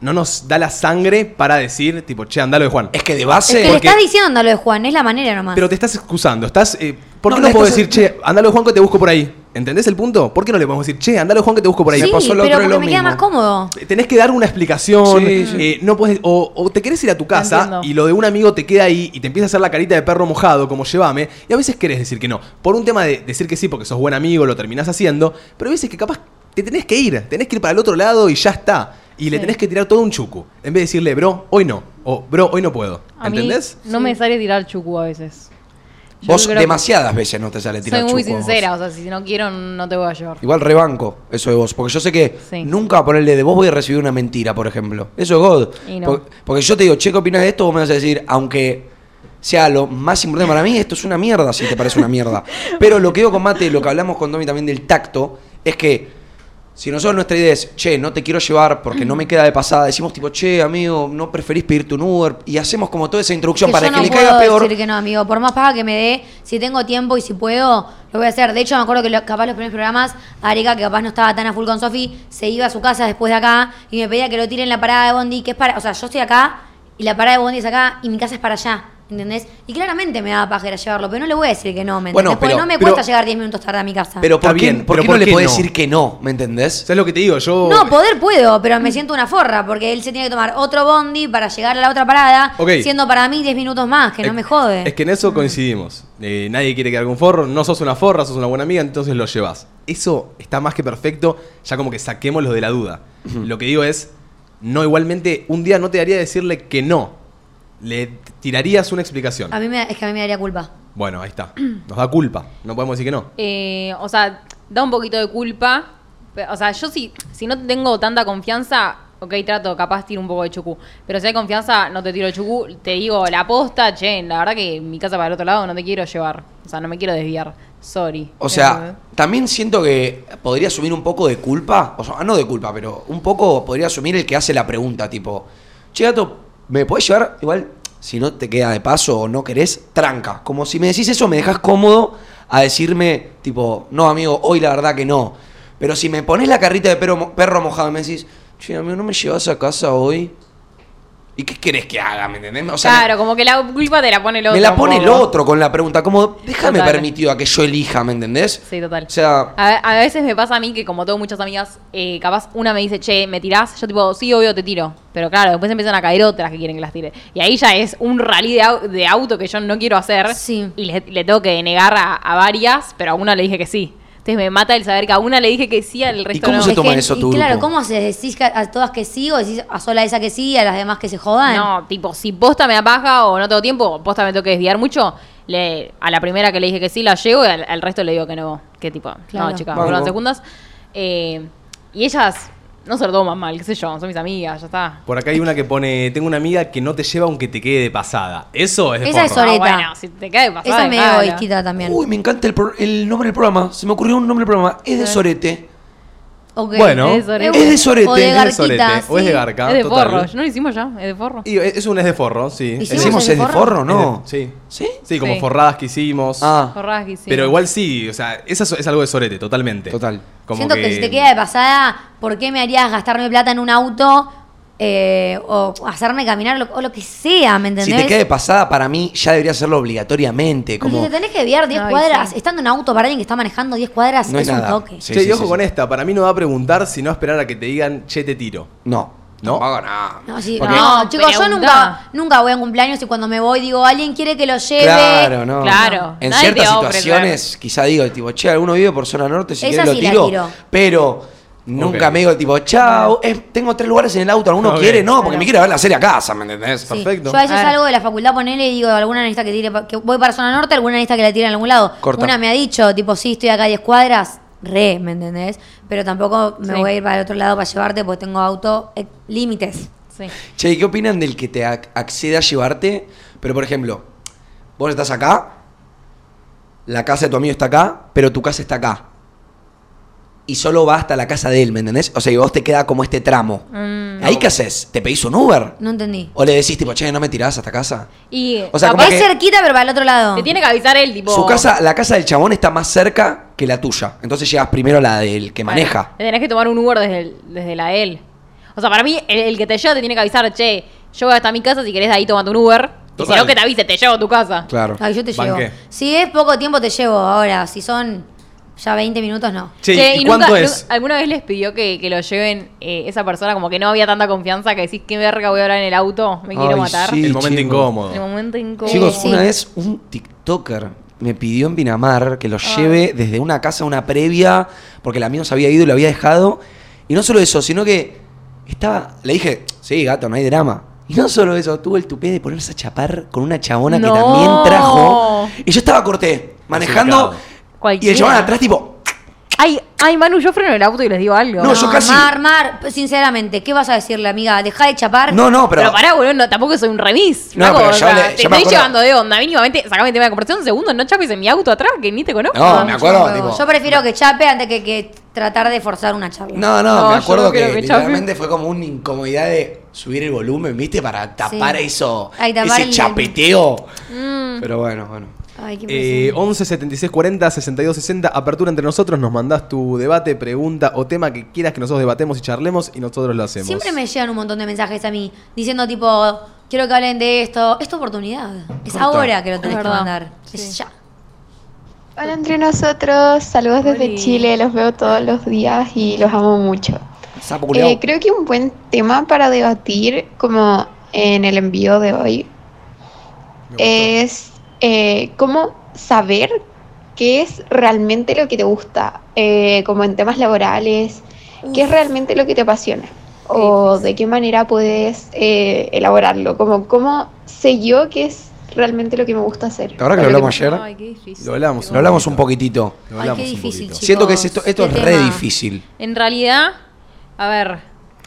No nos da la sangre para decir, tipo, che, anda lo de Juan. Es que de Es base. que le estás diciendo andalo de Juan, es la manera nomás. Pero te estás excusando, estás. eh, ¿Por qué No, no, no puedo estás- decir, che, andalo de Juan que te busco por ahí? ¿Entendés el punto? ¿Por qué no le podemos decir, che, andalo Juan que te busco por ahí? sí, pasó lo pero otro porque lo me queda mismo. más cómodo. Tenés que dar una explicación. Sí, sí. eh, no puedes, o, o te querés ir a tu casa Entiendo. y lo de un amigo te queda ahí y te empieza a hacer la carita de perro mojado, como llévame. Y a veces querés decir que no. Por un tema de decir que sí, porque sos buen amigo, lo terminás haciendo. Pero a veces que capaz te tenés que ir. Tenés que ir para el otro lado y ya está. Y le tenés que tirar todo un chucu. En vez de decirle, bro, hoy no. O, bro, hoy no puedo. A mí ¿Entendés? no me sale tirar chucu a veces. Yo Vos que demasiadas veces no te sale tirar Soy muy a sincera, o sea, si no quiero, no te voy a llevar. Igual rebanco eso de vos. Porque yo sé que Sí. nunca ponerle de vos voy a recibir una mentira, por ejemplo. Eso es God. No. Porque, yo te digo, che, ¿qué opinas de esto? Vos me vas a decir, aunque sea lo más importante para mí, esto es una mierda si te parece una mierda. Pero lo que digo con Mate, lo que hablamos con Domi también del tacto, es que si nosotros nuestra idea es, che, no te quiero llevar porque no me queda de pasada, decimos tipo, che, amigo, no preferís pedirte un Uber, y hacemos como toda esa introducción Que para yo que no le puedo caiga peor. decir que no, amigo. Por más paga que me dé, si tengo tiempo y si puedo, lo voy a hacer. De hecho, me acuerdo que lo- capaz los primeros programas, Areca, que capaz no estaba tan a full con Sofi, se iba a su casa después de acá y me pedía que lo tire en la parada de Bondi, que es para. O sea, yo estoy acá y la parada de Bondi es acá y mi casa es para allá. ¿Entendés? Y claramente me daba pajera llevarlo, pero no le voy a decir que no, ¿me Bueno, entendés? Porque pero- no me pero- cuesta llegar 10 minutos tarde a mi casa. Pero ¿por Está qué, bien, ¿por pero qué ¿por no le qué podés no? decir que no? ¿Me entendés? ¿Sabes lo que te digo? Yo. No, poder puedo, pero me siento una forra, porque él se tiene que tomar otro bondi para llegar a la otra parada, Ok. siendo para mí 10 minutos más, que no me jode. Es que en eso coincidimos. Eh, nadie quiere quedar con forro, no sos una forra, sos una buena amiga, entonces lo llevas. Eso está más que perfecto, ya como que saquemos lo de la duda. Lo que digo es, no igualmente, un día no te daría decirle que no. Le tirarías una explicación. A mí me, es que a mí me daría culpa. Bueno, ahí está. Nos da culpa. No podemos decir que no. Eh, o sea, da un poquito de culpa. O sea, yo si, si no tengo tanta confianza, ok, trato, capaz tiro un poco de chucu. Pero si hay confianza, no te tiro chucu. Te digo la posta, che, la verdad que mi casa para el otro lado no te quiero llevar. O sea, no me quiero desviar. Sorry. O sea, ¿Entendés? también siento que podría asumir un poco de culpa, o sea, no de culpa, pero un poco podría asumir el que hace la pregunta, tipo, che, gato, ¿me podés llevar? Igual, si no te queda de paso o no querés, tranca. Como si me decís eso, me dejas cómodo a decirme, tipo, no, amigo, hoy la verdad que no. Pero si me pones la carrita de perro, perro mojado y me decís, che, amigo, ¿no me llevas a casa hoy? ¿Y qué querés que haga? ¿Me entendés? O sea, me- claro, como que la culpa te la pone el otro. me la pone el otro con la pregunta. Como, déjame Total. permitido a que yo elija, ¿me entendés? Sí, total. O sea, A, a veces me pasa a mí que como tengo muchas amigas, eh, capaz una me dice, che, ¿me tirás? Yo tipo, sí, obvio, te tiro. Pero claro, después empiezan a caer otras que quieren que las tire. Y ahí ya es un rally de, au- de auto que yo no quiero hacer. Sí. Y le, le tengo que negar a, a varias, pero a una le dije que sí. Entonces me mata el saber que a una le dije que sí, al resto cómo no. se Es toma que- eso y tu claro? ¿cómo haces? ¿Decís que a todas que sí o decís a sola esa que sí y a las demás que se jodan? No, tipo, si posta me da paja o no tengo tiempo, posta me tengo que desviar mucho, le, a la primera que le dije que sí la llevo y al, al resto le digo que no. Que tipo, Claro. no, chicas, vuelvan segundas. Eh, y ellas no se lo toman mal, qué sé yo, son mis amigas, ya está. Por acá hay una que pone, tengo una amiga que no te lleva aunque te quede de pasada. Eso es de Esa es forro. Soreta. Ah, bueno, si te cae pasada, Esa es medio egoístita también. uy, me encanta el, pro- el nombre del programa. Se me ocurrió un nombre del programa. Es de Sorete. Ok. Bueno. Es de Es de Sorete. O de Es de Es de sorete, o es de sí. garca. Es de total. forro, ¿no lo hicimos ya? Es de forro. Y es un es de forro, sí. ¿Hicimos ¿Decimos es de de forro? forro no? Es de- sí. ¿Sí? Sí, como Sí. forradas que hicimos. Ah, Forradas que hicimos. Pero igual sí, o sea, eso es, es algo de sorete, totalmente. Total. Como Siento que... si te queda de pasada, ¿por qué me harías gastarme plata en un auto eh, o hacerme caminar lo- o lo que sea, ¿me entendés? si te queda de pasada, para mí ya debería hacerlo obligatoriamente. Como, si te tenés que desviar 10 Ay, cuadras, sí. estando en auto para alguien que está manejando 10 cuadras, No es es un nada. toque. Sí, che, sí, y ojo sí, con sí. esta, para mí no va a preguntar, sino esperar a que te digan, che, te tiro. No. ¿No? Tampoco, no. No, sí, Porque- no, chicos, yo nunca, nunca voy a un cumpleaños y cuando me voy digo, alguien quiere que lo lleve. Claro, no. Claro, En nadie ciertas situaciones, quizá digo, tipo, che, alguno vive por zona norte, si Esa querés lo sí la tiro. tiro. Pero nunca Ok. me digo, tipo, chao, eh, tengo tres lugares en el auto, ¿alguno quiere? No, porque Claro. me quiere ver la serie a casa, ¿me entendés? Sí. Perfecto. Yo a veces salgo de la facultad, ponele y digo, alguna necesita que tire, que voy para zona norte, alguna necesita que la tire en algún lado. Corta. Una me ha dicho, tipo, sí, estoy acá a 10 cuadras, re, ¿me entendés? Pero tampoco me Sí. voy a ir para el otro lado para llevarte porque tengo auto, eh, límites. Sí. Che, ¿y qué opinan del que te ac- accede a llevarte? Pero, por ejemplo, vos estás acá, la casa de tu amigo está acá, pero tu casa está acá. Y solo va hasta la casa de él, ¿me entendés? O sea, y vos te queda como este tramo. Mm. ¿Ahí qué haces? ¿Te pedís un Uber? No entendí. ¿O le decís, tipo, che, no me tirás hasta casa? Y O sea, capaz como es que- cerquita, pero para el otro lado. te tiene que avisar él, tipo. Su casa, la casa del chabón está más cerca que la tuya. Entonces llegas primero a la del que Bueno, maneja. Te tenés que tomar un Uber desde, el- desde la de él. O sea, para mí, el, el que te lleva te tiene que avisar, che, yo voy hasta mi casa, si querés de ahí tomate un Uber. Y si no, que te avise, te llevo a tu casa. Claro. Ay, yo te llevo. Si es poco tiempo, te llevo. Ahora, si son ya 20 minutos, no. Che, Che, ¿y, cuánto nunca- es? ¿Alguna vez les pidió que, que lo lleven eh, esa persona? Como que no había tanta confianza que decís, ¿qué verga voy a hablar en el auto? Me quiero Ay, matar. sí. El momento chico. incómodo. El momento incómodo. Chicos, sí. una vez un TikToker me pidió en Pinamar que lo lleve desde una casa a una previa, porque el amigo se había ido y lo había dejado. Y no solo eso, sino que estaba. Le dije, sí, gato, no hay drama. Y no solo eso, tuvo el tupé de ponerse a chapar con una chabona No. que también trajo. Y yo estaba corté, manejando. Y el chabón atrás, tipo. Ay, ay, Manu, yo freno el auto y les digo algo. No, yo casi- Mar, Mar, sinceramente, ¿qué vas a decirle, amiga? Deja de chapar. No, no, pero. Pero, pará, boludo, no, tampoco soy un remis. No, pero sea, le- te estoy acuerdo- llevando de onda. Mínimamente, sacame el tema de conversación un segundo, no chapes en mi auto atrás, que ni te conozco. No, me acuerdo, Yo prefiero que chape antes que, que tratar de forzar una charla. No, no, No, me acuerdo no que, literalmente fue como una incomodidad de subir el volumen, ¿viste? Para tapar Sí. eso, Ay, tapar ese el- chapeteo. Mm. Pero bueno, bueno. Ay, qué Eh, impresión. 11 76 40 62 60, apertura entre nosotros, nos mandás tu debate, pregunta o tema que quieras que nosotros debatemos y charlemos y nosotros lo hacemos. Siempre me llegan un montón de mensajes a mí diciendo tipo, quiero que hablen de esto. Es tu oportunidad. Es Corta. ahora que lo tenés que mandar. Sí. Es ya. Hola entre nosotros, saludos desde. Chile, los veo todos los días y los amo mucho. Eh, creo que un buen tema para debatir, como en el envío de hoy, es eh, cómo saber qué es realmente lo que te gusta, eh, como en temas laborales, qué es realmente lo que te apasiona o de qué manera puedes eh, elaborarlo, como cómo sé yo qué es realmente lo que me gusta hacer. ¿Te acuerdas que lo hablamos ayer? Ay, qué difícil. Lo hablamos. Lo hablamos un poquitito. Lo Ay, hablamos un poquito. chicos. Siento que es esto, esto qué es re tema. difícil. En realidad, a ver,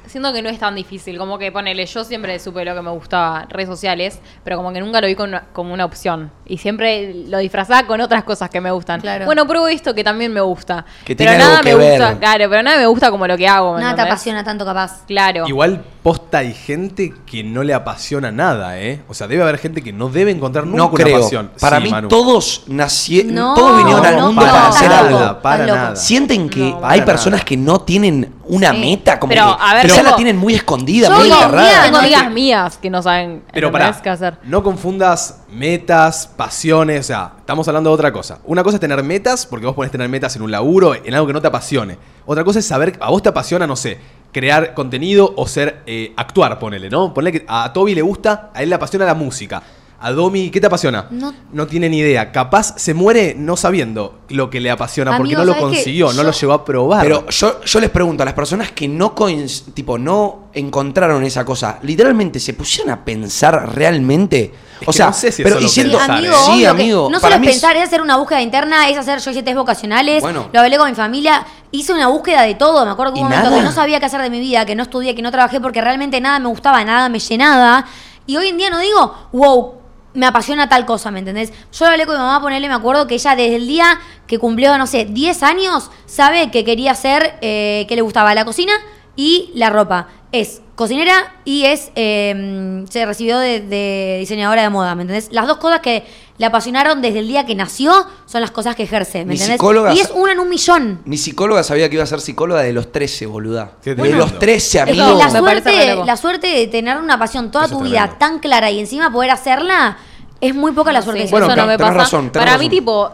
siento que no es tan difícil. Como que ponele, yo siempre supe lo que me gustaba redes sociales, pero como que nunca lo vi con una- como una opción. Y siempre lo disfrazaba con otras cosas que me gustan. Claro. Bueno, pruebo esto que también me gusta. Que pero tiene nada algo me que ver. gusta, claro, pero nada me gusta como lo que hago. ¿me Nada te entendés? apasiona tanto capaz. Claro. Igual posta hay gente que no le apasiona nada, ¿eh? O sea, debe haber gente que no debe encontrar nunca No creo. una pasión. Para Sí, mí Manu. todos nacieron, No, todos vinieron al no, mundo para hacer nada, algo. Para Estás loco. nada. Sienten que No, hay para personas nada. que no tienen una Sí. meta, como Pero, que a ver, quizá tengo- la tienen muy escondida, Yo muy enterrada. Tengo no, amigas que- mías que no saben Pero pará, qué hacer. no confundas metas, pasiones, o sea, estamos hablando de otra cosa. Una cosa es tener metas, porque vos podés tener metas en un laburo, en algo que no te apasione. Otra cosa es saber, a vos te apasiona, no sé, crear contenido o ser, eh, actuar, ponele, ¿no? Ponele que a Toby le gusta, a él le apasiona la música. A Domi, ¿qué te apasiona? No- tiene ni idea. Capaz se muere no sabiendo lo que le apasiona, porque Amigo, no lo ¿sabes qué? consiguió, no Yo- lo llegó a probar. Pero yo, yo les pregunto a las personas que no coinc- tipo no encontraron esa cosa, literalmente se pusieron a pensar realmente. Es o que sea, no sé si es pero solo pensar, amigo, ¿eh? sí, obvio que amigo, no solo para es mí es- pensar, es hacer una búsqueda interna, es hacer yo hice test vocacionales, Bueno. lo hablé con mi familia, hice una búsqueda de todo, me acuerdo que ¿Y hubo un momento nada? que no sabía qué hacer de mi vida, que no estudié, que no trabajé porque realmente nada me gustaba, nada me llenaba. Y hoy en día no digo, wow, me apasiona tal cosa, ¿me entendés? Yo lo hablé con mi mamá, ponerle, me acuerdo que ella desde el día que cumplió, no sé, 10 años, sabe que quería hacer, eh, que le gustaba la cocina y la ropa. Es cocinera y es eh, se recibió de, de diseñadora de moda, ¿me entendés? Las dos cosas que le apasionaron desde el día que nació son las cosas que ejerce, ¿me Mi entendés? psicóloga Y es una en un millón. Mi psicóloga sabía que iba a ser psicóloga de los 13, boluda. De los 13, Es que amigo. la suerte, la suerte de tener una pasión toda Eso tu vida tremendo. tan clara y encima poder hacerla, es muy poca la Sí, suerte. Bueno, eso no me pasa. razón, Para mí, tipo,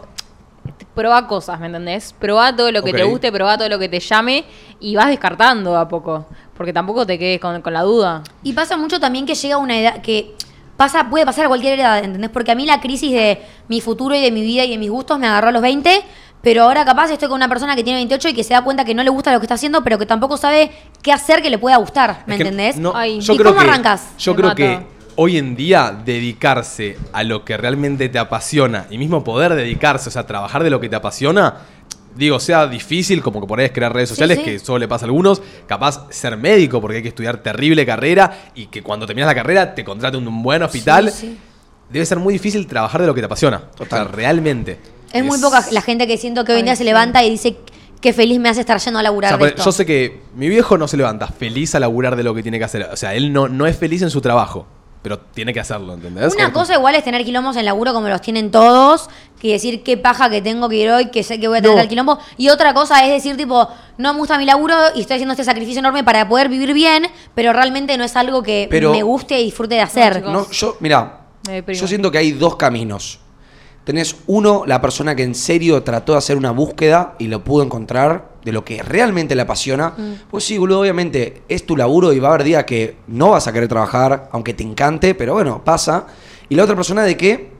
probá cosas, ¿me entendés? Probá todo lo que te guste, probá todo lo que te llame y vas descartando a poco. Porque tampoco te quedes con, con la duda. Y pasa mucho también que llega una edad que pasa, puede pasar a cualquier edad, ¿entendés? Porque a mí la crisis de mi futuro y de mi vida y de mis gustos me agarró a los 20, pero ahora capaz estoy con una persona que tiene 28 y que se da cuenta que no le gusta lo que está haciendo, pero que tampoco sabe qué hacer que le pueda gustar, ¿me Es que entendés? no, Ay. yo ¿Y creo cómo que, arrancas? Yo Me creo que hoy en día dedicarse a lo que realmente te apasiona y mismo poder dedicarse, o sea, trabajar de lo que te apasiona, digo, sea difícil, como que por ahí es crear redes sociales, sí. que solo le pasa a algunos, capaz ser médico, porque hay que estudiar terrible carrera y que cuando terminas la carrera te contrate un, un buen hospital. Sí, sí. Debe ser muy difícil trabajar de lo que te apasiona. Total. O sea, realmente. Es muy poca la gente que siento que hoy en día se levanta y dice qué feliz me hace estar yendo a O laburar sea, de esto. yo sé que mi viejo no se levanta feliz a laburar de lo que tiene que hacer. O sea, él no, no es feliz en su trabajo, pero tiene que hacerlo, ¿entendés? Una cosa igual es tener quilombos en laburo como los tienen todos, que decir qué paja que tengo que ir hoy, que sé que voy a tener No. el quilombo. Y otra cosa es decir, tipo, no me gusta mi laburo y estoy haciendo este sacrificio enorme para poder vivir bien, pero realmente no es algo que Pero- me guste y disfrute de hacer. No, yo, mira, yo siento que hay dos caminos. Tenés uno, la persona que en serio trató de hacer una búsqueda y lo pudo encontrar de lo que realmente le apasiona. Pues sí, boludo, obviamente es tu laburo y va a haber días que no vas a querer trabajar, aunque te encante, pero bueno, pasa. Y la otra persona de que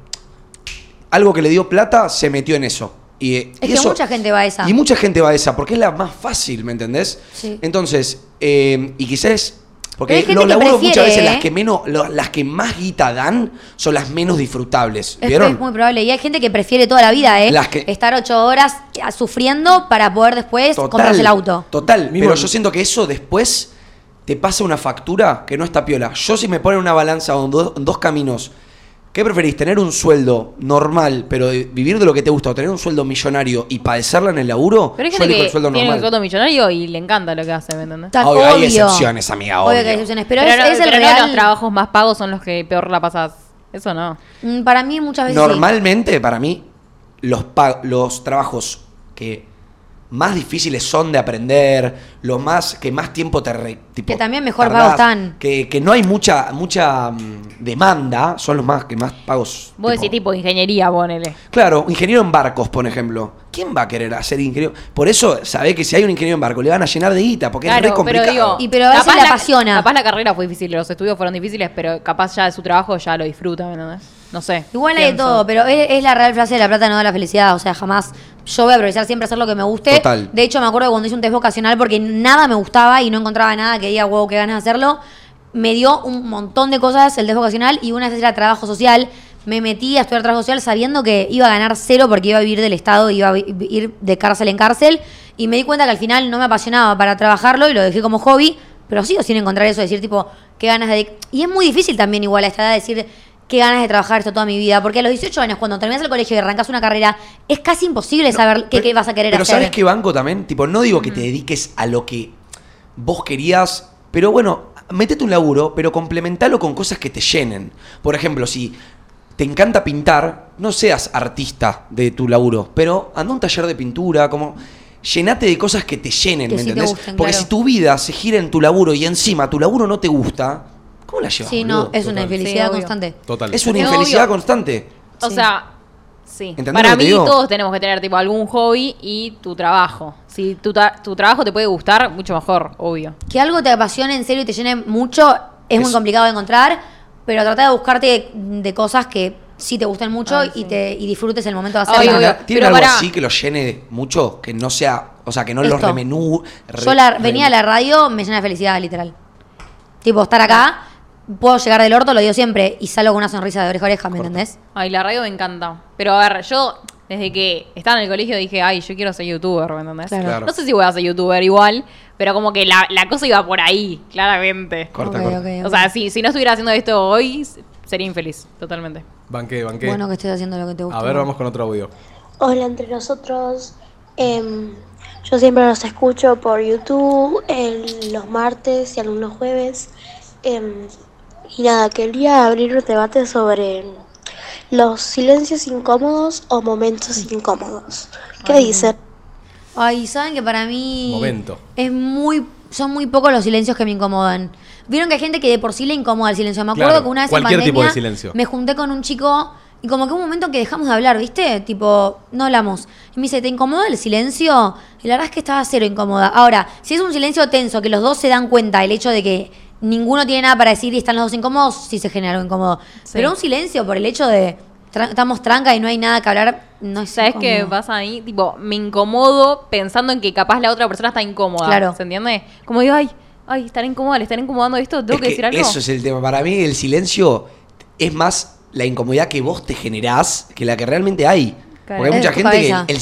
algo que le dio plata se metió en eso. Y, Es y que eso- mucha gente va a esa. Y mucha gente va a esa, porque es la más fácil, ¿me entendés? Sí. Entonces, eh, y quizás. Porque hay gente los que laburos prefiere, muchas veces ¿eh? las que menos, lo- las que más guita dan son las menos disfrutables. Es, ¿Vieron? es muy probable. Y hay gente que prefiere toda la vida, ¿eh? Las que- Estar ocho horas sufriendo para poder después comprarse el auto. Total, pero yo siento que eso después te pasa una factura que no está piola. Yo si me ponen una balanza dos, dos caminos, ¿qué preferís? ¿Tener un sueldo normal, pero de- vivir de lo que te gusta, o tener un sueldo millonario y padecerla en el laburo? Pero hay gente que el sueldo tiene un normal. sueldo millonario y le encanta lo que hace, ¿me entendés? Tal- Obvio, hay obvio. excepciones, amiga, Obvio obvio. que hay excepciones, pero, Pero, es, no, es el pero no real. los trabajos más pagos son los que peor la pasás. Eso no. Mm, Para mí muchas veces sí. Normalmente, para mí, los, pa- los trabajos que más difíciles son de aprender, los más que más tiempo te re- tipo, Que también mejor tardás, pagos están. Que, que no hay mucha mucha mm, demanda, son los más que más pagos. Vos decís tipo ingeniería, ponele. Claro, ingeniero en barcos, por ejemplo. ¿Quién va a querer hacer ingeniero? Por eso, sabés que si hay un ingeniero en barco, le van a llenar de guita, porque es re pero complicado. digo, Y pero a veces capaz le la- apasiona. Capaz la carrera fue difícil, los estudios fueron difíciles, pero capaz ya su trabajo ya lo disfruta, ¿me entendés? No sé. Igual hay de todo, pero es, es la real frase de la plata no da la felicidad. O sea, jamás. Yo voy a aprovechar siempre hacer lo que me guste. Total. De hecho, me acuerdo cuando hice un test vocacional porque nada me gustaba y no encontraba nada que diga, wow, qué ganas de hacerlo. Me dio un montón de cosas el test vocacional y una vez era trabajo social. Me metí a estudiar trabajo social sabiendo que iba a ganar cero porque iba a vivir del Estado, iba a ir de cárcel en cárcel. Y me di cuenta que al final no me apasionaba para trabajarlo y lo dejé como hobby. Pero sigo sin encontrar eso, decir tipo, qué ganas de... Y es muy difícil también igual a esta edad decir qué ganas de trabajar esto toda mi vida. Porque a los 18 años, cuando terminas el colegio y arrancas una carrera, es casi imposible saber qué, Pero- qué vas a querer pero hacer. ¿sabes qué banco también? Tipo, no digo que te dediques a lo que vos querías, pero bueno, metete un laburo, pero complementalo con cosas que te llenen. Por ejemplo, si te encanta pintar, no seas artista de tu laburo, pero anda a un taller de pintura, como llenate de cosas que te llenen, Que ¿me sí te entendés? gusten, Porque claro. si tu vida se gira en tu laburo y encima tu laburo no te gusta, ¿cómo la llevas? Sí, boludo? no, es una Total. infelicidad Sí, obvio. constante. Total. Es una Es infelicidad obvio. constante. O Sí. sea, sí. ¿Entendés Para mí digo? todos tenemos que tener tipo algún hobby y tu trabajo. Si tu, ta- tu trabajo te puede gustar, mucho mejor, obvio. Que algo te apasione en serio y te llene mucho es, muy Es- complicado de encontrar, pero trata de buscarte de cosas que sí te gusten mucho Ay, y, sí. te, y disfrutes el momento de Ay, hacerlo. obvio. ¿Tienen Pero algo pará. así que lo llene mucho? Que no sea, o sea, que no los Esto. remenú. re- Yo la, venía a la radio, me llena de felicidad, literal. Tipo, estar acá, puedo llegar del orto, lo digo siempre, y salgo con una sonrisa de oreja a oreja, ¿me entendés? Ay, la radio me encanta. Pero a ver, yo desde que estaba en el colegio dije, ay, yo quiero ser youtuber, ¿me entendés? Claro. Claro. No sé si voy a ser youtuber igual, pero como que la, la cosa iba por ahí, claramente. Corta, corta. O sea, si, si no estuviera haciendo esto hoy, sería infeliz, totalmente. Banqué, banqué. Bueno que estés haciendo lo que te gusta. A ver, vamos con otro audio. Hola entre nosotros. Em, yo siempre los escucho por YouTube el- los martes y algunos jueves. Em, y nada, quería abrir un debate sobre los silencios incómodos o momentos incómodos. ¿Qué Ay, dicen? Ay, saben que para mí. Momento. Es muy. Son muy pocos los silencios que me incomodan. Vieron que hay gente que de por sí le incomoda el silencio. Me acuerdo Claro, que una vez cualquier en tipo pandemia de silencio. me junté con un chico y como que un momento que dejamos de hablar, ¿viste? Tipo, no hablamos. Y me dice, ¿te incomoda el silencio? Y la verdad es que estaba cero incómoda. Ahora, si es un silencio tenso, que los dos se dan cuenta el hecho de que ninguno tiene nada para decir y están los dos incómodos, sí se genera algo incómodo. Sí. Pero un silencio por el hecho de tra- estamos tranca y no hay nada que hablar, no es ¿Sabes qué pasa ahí? Tipo, me incomodo pensando en que capaz la otra persona está incómoda. Claro. ¿Se entiende? Como digo, ay, ay, estará incómoda, le estará incomodando esto, tengo Es que, decir algo. Eso es el tema. Para mí el silencio es más la incomodidad que vos te generás que la que realmente hay. Claro. Porque hay Es mucha gente que... el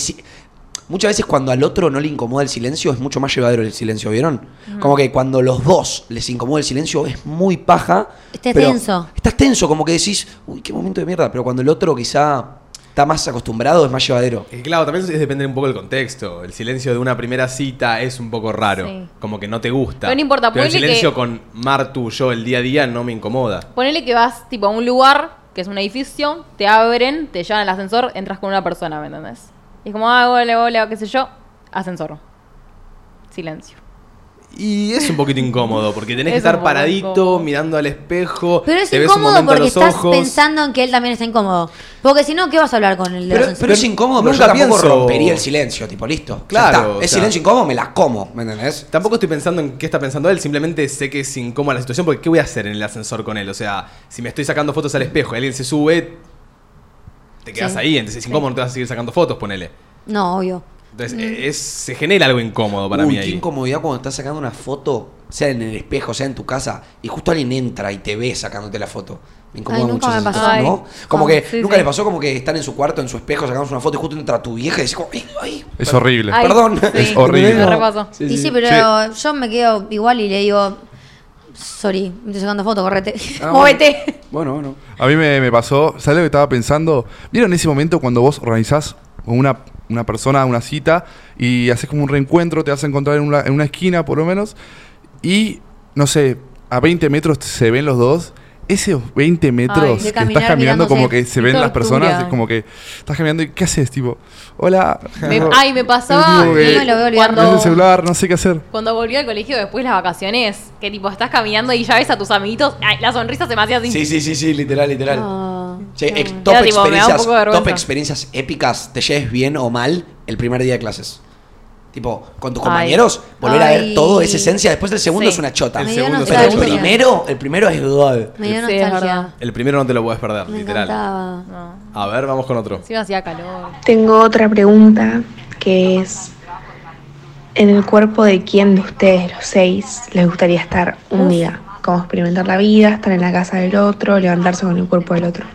muchas veces cuando al otro no le incomoda el silencio es mucho más llevadero el silencio, ¿vieron? Como que cuando los dos les incomoda el silencio es muy paja. Estás tenso. Estás tenso, como que decís, uy, qué momento de mierda. Pero cuando el otro quizá está más acostumbrado es más llevadero. Es que claro, también es depende un poco del contexto. El silencio de una primera cita es un poco raro. Sí. Como que no te gusta. Pero no importa, Pero el silencio que- con Martu, yo, el día a día, no me incomoda. Ponele que vas tipo a un lugar, que es un edificio, te abren, te llevan al ascensor, entras con una persona, ¿me entendés? Y es como, ah, hola, hola, qué sé yo, ascensor. Silencio. Y es un poquito incómodo, porque tenés que Es estar paradito, incómodo. mirando al espejo. Pero es te ves un incómodo porque estás ojos. pensando en que él también está incómodo. Porque si no, ¿qué vas a hablar con el de Pero, pero es incómodo, pero yo Nunca tampoco pienso- rompería el silencio, tipo, listo. Claro, o Es sea- silencio incómodo, me la como, ¿me entendés? Tampoco estoy pensando en qué está pensando él, simplemente sé que es incómoda la situación, porque ¿qué voy a hacer en el ascensor con él? O sea, si me estoy sacando fotos al espejo y alguien se sube, te quedas Sí. ahí, entonces es incómodo, no te vas a seguir sacando fotos, ponele. No, obvio. Entonces, es, se genera algo incómodo para Uy, mí qué ahí. incomodidad cuando estás sacando una foto, sea en el espejo, sea en tu casa, y justo alguien entra y te ve sacándote la foto. Me incomoda Ay, nunca mucho me esa pasó. situación, ¿no? Como Ah, que sí, nunca sí. le pasó como que están en su cuarto, en su espejo, sacamos una foto y justo entra tu vieja y decís como, ay, ay. Es horrible. Ay, Perdón. sí, Es horrible. Me repaso. y sí, pero yo me quedo igual y le digo, sorry, me estoy sacando foto, correte. Ah, Móvete. Bueno, bueno. A mí me, me pasó, ¿sabes lo que estaba pensando? ¿Vieron ese momento cuando vos organizás con una, una persona una cita y haces como un reencuentro, te vas a encontrar en una, en una esquina por lo menos, y no sé, a 20 metros se ven los dos? Esos 20 metros que estás caminando como que se ven las personas, es como que estás caminando y ¿qué haces? Tipo, hola. Me- ay, me pasaba que No lo voy a olvidar. ves el cuando, celular, no sé qué hacer. cuando volví al colegio después de las vacaciones, que tipo estás caminando y ya ves a tus amiguitos, ay, la sonrisa se me hacía así. Sí, sí, sí, sí, literal, literal. Ah, ex- top, tipo, experiencias, top experiencias épicas, te lleves bien o mal el primer día de clases. Tipo, con tus Ay. compañeros, volver a Ay. ver todo esa esencia. Después del segundo Sí. es una chota. El Me dio segundo Pero el nostalgia. primero, el primero es God. Me dio Sí, es nostalgia. verdad. El primero no te lo puedes perder, Me literal. encantaba. No, A ver, vamos con otro. sí hacía calor. Tengo otra pregunta que es, ¿en el cuerpo de quién de ustedes, los seis, les gustaría estar un Uf. día? Como experimentar la vida, estar en la casa del otro, levantarse con el cuerpo del otro.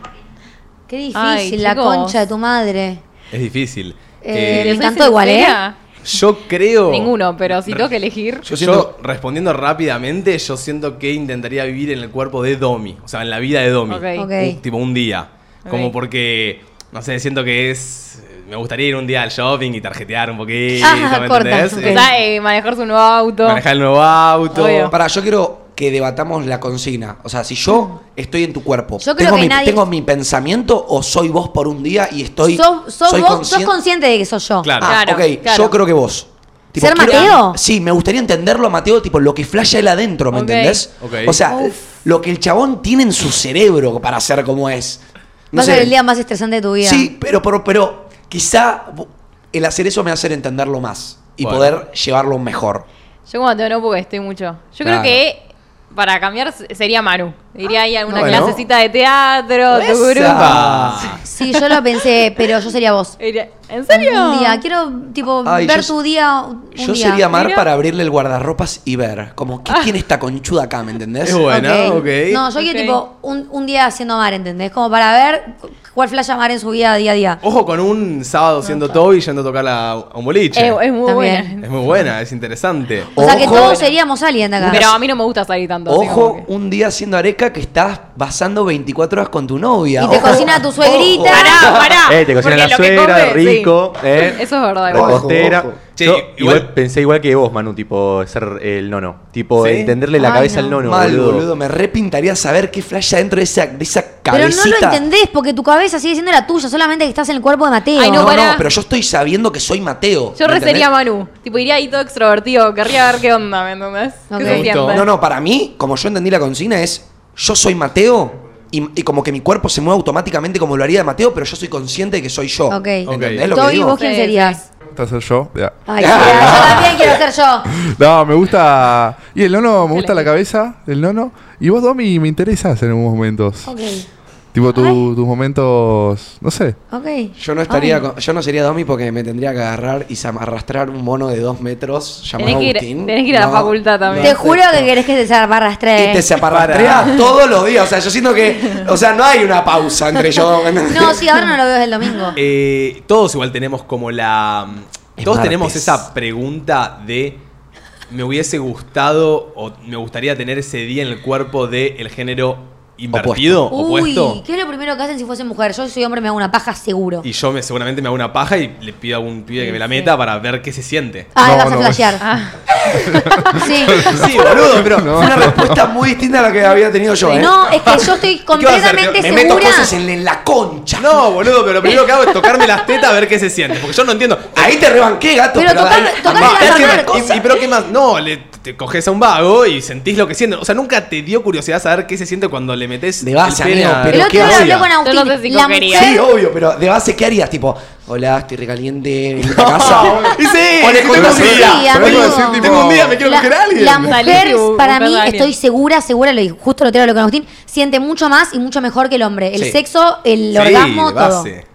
Qué difícil, Ay, la chicos. concha de tu madre. Es difícil. Eh, Eh, me ¿Soy encantó igual, ¿eh? sincera? Yo creo... Ninguno, pero si tengo que elegir. Yo, siento- respondiendo rápidamente, yo siento que intentaría vivir en el cuerpo de Domi. O sea, en la vida de Domi. Ok. Ok. Un- tipo un día. Como porque, no sé, siento que es... Me gustaría ir un día al shopping y tarjetear un poquito, Ah, ¿me corta, entendés? O sea, eh, manejar su nuevo auto. Manejar el nuevo auto. Obvio. Para, yo quiero que debatamos la consigna. O sea, si yo estoy en tu cuerpo, Yo creo ¿tengo, que mi, nadie- ¿tengo mi pensamiento o soy vos por un día y estoy. sos, sos soy vos, conscien- sos consciente de que sos yo. Claro. Ah, Claro, ok, claro. yo creo que vos. Tipo, ¿Ser quiero- Mateo? Sí, me gustaría entenderlo a Mateo, tipo lo que flasha él adentro, ¿me Ok. entendés? Ok. O sea, lo que el chabón tiene en su cerebro para ser como es. No Va a ser el día más estresante de tu vida. Sí, pero, pero, pero quizá el hacer eso me va a hacer entenderlo más y Bueno. poder llevarlo mejor. Yo como Mateo no porque estoy mucho. Yo Claro. creo que para cambiar sería Manu. Iría ahí a una Bueno. clasecita de teatro, tu grupo. Esa. Sí, yo lo pensé, pero yo sería vos. Iría- ¿En serio? Un día, quiero, tipo, Ay, ver yo- tu día un Yo día. sería Mar Mira. para abrirle el guardarropas y ver, como, ¿qué tiene esta conchuda acá, me entendés? Es buena, Ok. ok. No, yo quiero Ok. tipo un, un día haciendo Mar, ¿entendés? Como para ver cuál flasha Mar en su vida día a día. Ojo con un sábado siendo Toby yendo a tocar a, a un boliche. Es, es muy También. buena. Es muy buena, es interesante. O sea que Ojo. todos seríamos alguien de acá. Pero a mí no me gusta salir tanto. Ojo, que- un día haciendo areca que estás pasando 24 horas con tu novia. Y te Ojo, cocina tu suegrita. ojo. Pará, pará. Eh, te cocina Porque la lo que suegra, come, rico, sí. eh. Eso es verdad. La Che, Yo igual- igual pensé igual que vos, Manu, tipo ser el nono. Tipo ¿Sí? entenderle la Ay, cabeza no. al nono, Mal, boludo. boludo. Me repintaría saber qué flasha dentro de esa, de esa Pero no lo entendés porque tu cabeza sigue siendo la tuya, solamente que estás en el cuerpo de Mateo. Ay, No, no, no, pero yo estoy sabiendo que soy Mateo. Yo ¿me re sería entendés? Manu. Tipo, iría ahí todo extrovertido. Querría ver qué onda, ¿me entendés? No, no, para mí, como yo entendí la consigna, es yo soy Mateo y, y como que mi cuerpo se mueve automáticamente como lo haría de Mateo, pero yo soy consciente de que soy yo. Ok. ¿Entendés lo que digo? ¿vos quién serías? ¿Gusta ser yo? Ya. Ay, sí, yo también quiero ser yo. No, me gusta. Y el nono, me gusta la cabeza del nono. Y vos, Domi, me interesas en algunos momentos. Ok, Tipo tu- tus momentos. No sé. ok. Yo no estaría, Ay. con- yo no sería Domi porque me tendría que agarrar y sam- arrastrar un mono de dos metros llamado Tenés que ir- Agustín. tenés que ir a la facultad también. Te juro que querés que te zaparrastre. Y te zaparrastrea todos los días. O sea, yo siento que. O sea, no hay una pausa entre yo. No, sí, ahora no lo veo desde el domingo. Eh, todos igual tenemos como la. Es Todos martes. tenemos esa pregunta de. Me hubiese gustado o me gustaría tener ese día en el cuerpo del género invertido, opuesto. Uy, ¿qué es lo primero que hacen si fuese mujer? Yo soy hombre me hago una paja seguro. Y yo me, seguramente me hago una paja y le pido a un pibe que me la meta para ver qué se siente. Ah, No, vas a no. flashear. Ah, Sí. Sí, boludo, pero. No. Fue una respuesta muy distinta a la que había tenido yo, ¿eh? No, es que yo estoy ¿Qué vas a hacer? completamente Me meto segura. cosas en, en la concha. No, boludo, pero lo primero que hago es tocarme las tetas a ver qué se siente. Porque yo no entiendo. Ahí te rebanqué, gato. Pero tocar- ahí- tocar Amá, la Es que- mamá, y, y pero qué más, no, le, te coges a un vago y sentís lo que siente. O sea, nunca te dio curiosidad saber qué se siente cuando le metes De base, el pene amigo, a- pero El otro ¿qué día hablé con Agustín. Yo no sé si la cogería. mujer, Sí, obvio, pero de base, ¿qué harías? Tipo, hola, estoy recaliente, en la casa. Y sí, O le sí, contás tengo un un día. día, Pero amigo. decir, tipo, Tengo un día, me quiero coger a alguien. la Salí mujer, para mí, a estoy segura, segura, lo dije, justo lo tengo lo con Agustín, siente mucho más y mucho mejor que el hombre. El Sí. sexo, el Sí, orgasmo, de todo. base.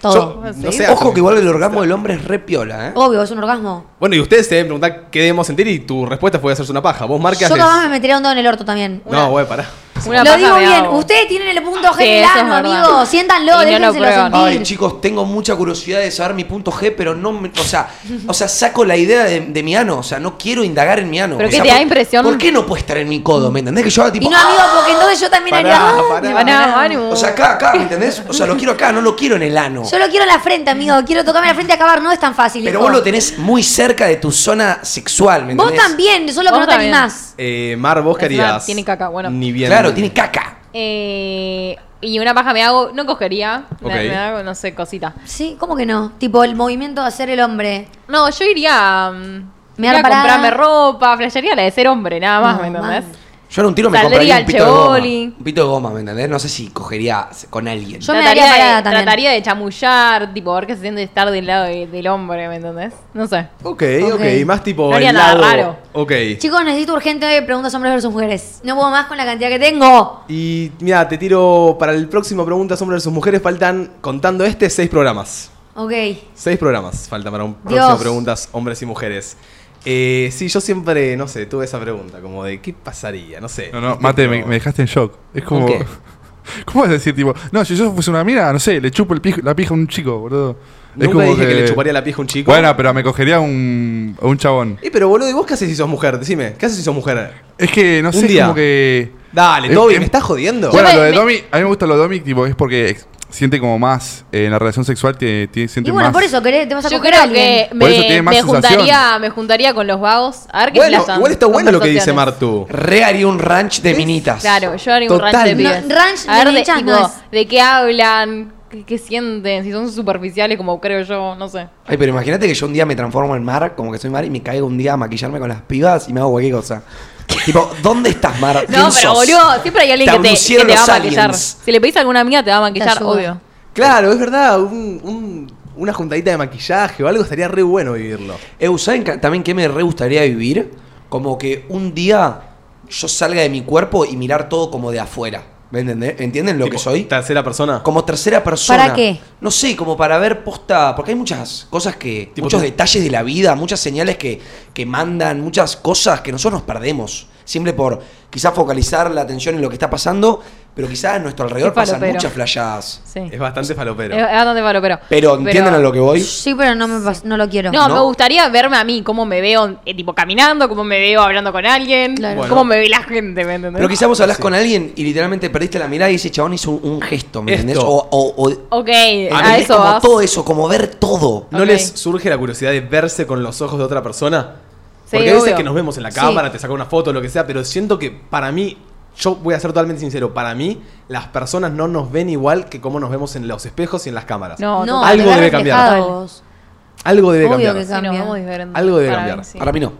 Todo. Yo, no sé, Ojo que igual el orgasmo del hombre es re piola, ¿eh? Obvio, es un orgasmo. Bueno, y ustedes se deben preguntar qué debemos sentir y tu respuesta fue hacerse una paja. ¿Vos, Mar, qué Yo capaz me metería un dedo en el orto también. Una- No, güey, pará. Una lo digo bien, ustedes tienen el punto G Sí, en el es ano, verdad. amigos. Siéntanlo, no lo déjenselo prueban. sentir. Ay, chicos, tengo mucha curiosidad de saber mi punto G, pero no me, o sea, o sea, saco la idea de, de mi ano, o sea, no quiero indagar en mi ano. ¿Pero O qué sea, te da por- impresión? ¿Por qué no puede estar en mi codo? ¿Me entendés? Que yo tipo. Y no, amigo, porque entonces yo también Pará, haría. Pará. O sea, acá, acá, ¿me entendés? O sea, lo quiero acá, no lo quiero en el ano. Yo lo quiero en la frente, amigo. Quiero tocarme la frente y acabar. No es tan fácil. Pero hijo. vos lo tenés muy cerca de tu zona sexual, ¿me Vos entendés? también, solo que Vos no te animás. Eh, Mar, ¿vos harías? tiene caca, bueno. Ni bien. Claro, tiene caca. Eh, y una paja me hago, no cogería. Me- Ok. Me, hago, no sé, cosita. Sí, ¿cómo que no? Tipo, el movimiento de hacer el hombre. No, yo iría, mm, Me iría a parada. comprarme ropa, flashearía la de ser hombre, nada más, No, ¿me entendés? man. Yo en un tiro me compraría un pito de goma. Un pito de goma, ¿me entendés? No sé si cogería con alguien. Yo me Trataría daría de- parada también. Trataría de chamullar, tipo, ver qué se siente estar del lado de- del hombre, ¿me entendés? No sé. Ok, Ok. ok, más tipo No haría el nada lado... raro. Ok. Chicos, necesito urgente preguntas hombres versus mujeres. No puedo más con la cantidad que tengo. Y mira, te tiro para el próximo Preguntas Hombres versus Mujeres. Faltan, contando este, seis programas. Ok. Seis programas faltan para un Dios. próximo Preguntas Hombres y Mujeres. Eh, sí, yo siempre, no sé, tuve esa pregunta, como de qué pasaría, no sé. No, no. Mate, me, dejaste en shock. Es como. ¿Cómo vas a decir, tipo, no, si yo fuese una mina, no sé, le chupo el la pija a un chico, boludo? Nunca dije que... le chuparía la pija a un chico. Bueno, pero me cogería a un, a un chabón. Eh, pero boludo, ¿y vos qué haces si sos mujer? Decime, ¿qué haces si sos mujer? Es que, no Un sé, día. como que. Dale, Es- es- ¿me estás jodiendo? Bueno, lo de me- Domi, a mí me gusta lo de Domi, tipo, es porque siente como más eh, en la relación sexual, te, te- siente Y bueno, más. por eso querés, te vas a Yo coger a creo alguien. que Por eso me, tiene más me sensación. juntaría, me juntaría con los vagos. A ver qué Bueno, flashan. igual está bueno lo que dice Conversaciones. Martu. Re haría un ranch de minitas. Claro, yo haría un ranch de No, pibes. ranch a ver de de, tipo, no es. de qué hablan, qué, qué sienten, si son superficiales como creo yo, no sé. Ay, pero imagínate que yo un día me transformo en Mar, como que soy Mar, y me caigo un día a maquillarme con las pibas y me hago cualquier cosa. tipo, ¿dónde estás, Mar? No, ¿Quién pero sos? boludo, siempre hay alguien Te que te, que te va a los maquillar. aliens. Si le pedís a alguna amiga te va a maquillar, obvio. Claro, es verdad. un- un- una juntadita de maquillaje o algo estaría re bueno vivirlo. Eu, ¿saben también qué me re gustaría vivir? Como que un día yo salga de mi cuerpo y mirar todo como de afuera. ¿Me entendés? ¿Entienden lo Tipo, que soy? Tercera persona. Como tercera persona. ¿Para qué? No sé, como para ver posta. Porque hay muchas cosas que. Tipo, muchos detalles de la vida, muchas señales que, que mandan, muchas cosas que nosotros nos perdemos. Siempre por quizás focalizar la atención en lo que está pasando, pero quizás a nuestro alrededor pasan falopero. muchas flayadas. Sí. Es bastante falopero. Es, bastante malo, pero. Pero entienden a lo que voy. Sí, pero no, me no lo quiero. No, ¿No? me gustaría verme a mí, cómo me veo, eh, tipo, caminando, cómo me veo hablando con alguien, Claro. Bueno. cómo me ve la gente, ¿me entendés? Pero quizás vos hablas Sí. con alguien y literalmente perdiste la mirada y ese chabón hizo un, un gesto, ¿me Esto. entendés? O, o, o- Ok, A eso como vas. todo eso, como ver todo. ¿No les surge la curiosidad de verse con los ojos de otra persona? Sí, Porque a veces obvio. que nos vemos en la Sí. cámara, te saca una foto, lo que sea, pero siento que para mí, yo voy a ser totalmente sincero, para mí las personas no nos ven igual que como nos vemos en los espejos y en las cámaras. No, No, total. Algo debe cambiar. Algo debe Obvio cambiar. Sí, cambia. vemos diferentes. Algo debe Para mí, cambiar. sí. Para mí no.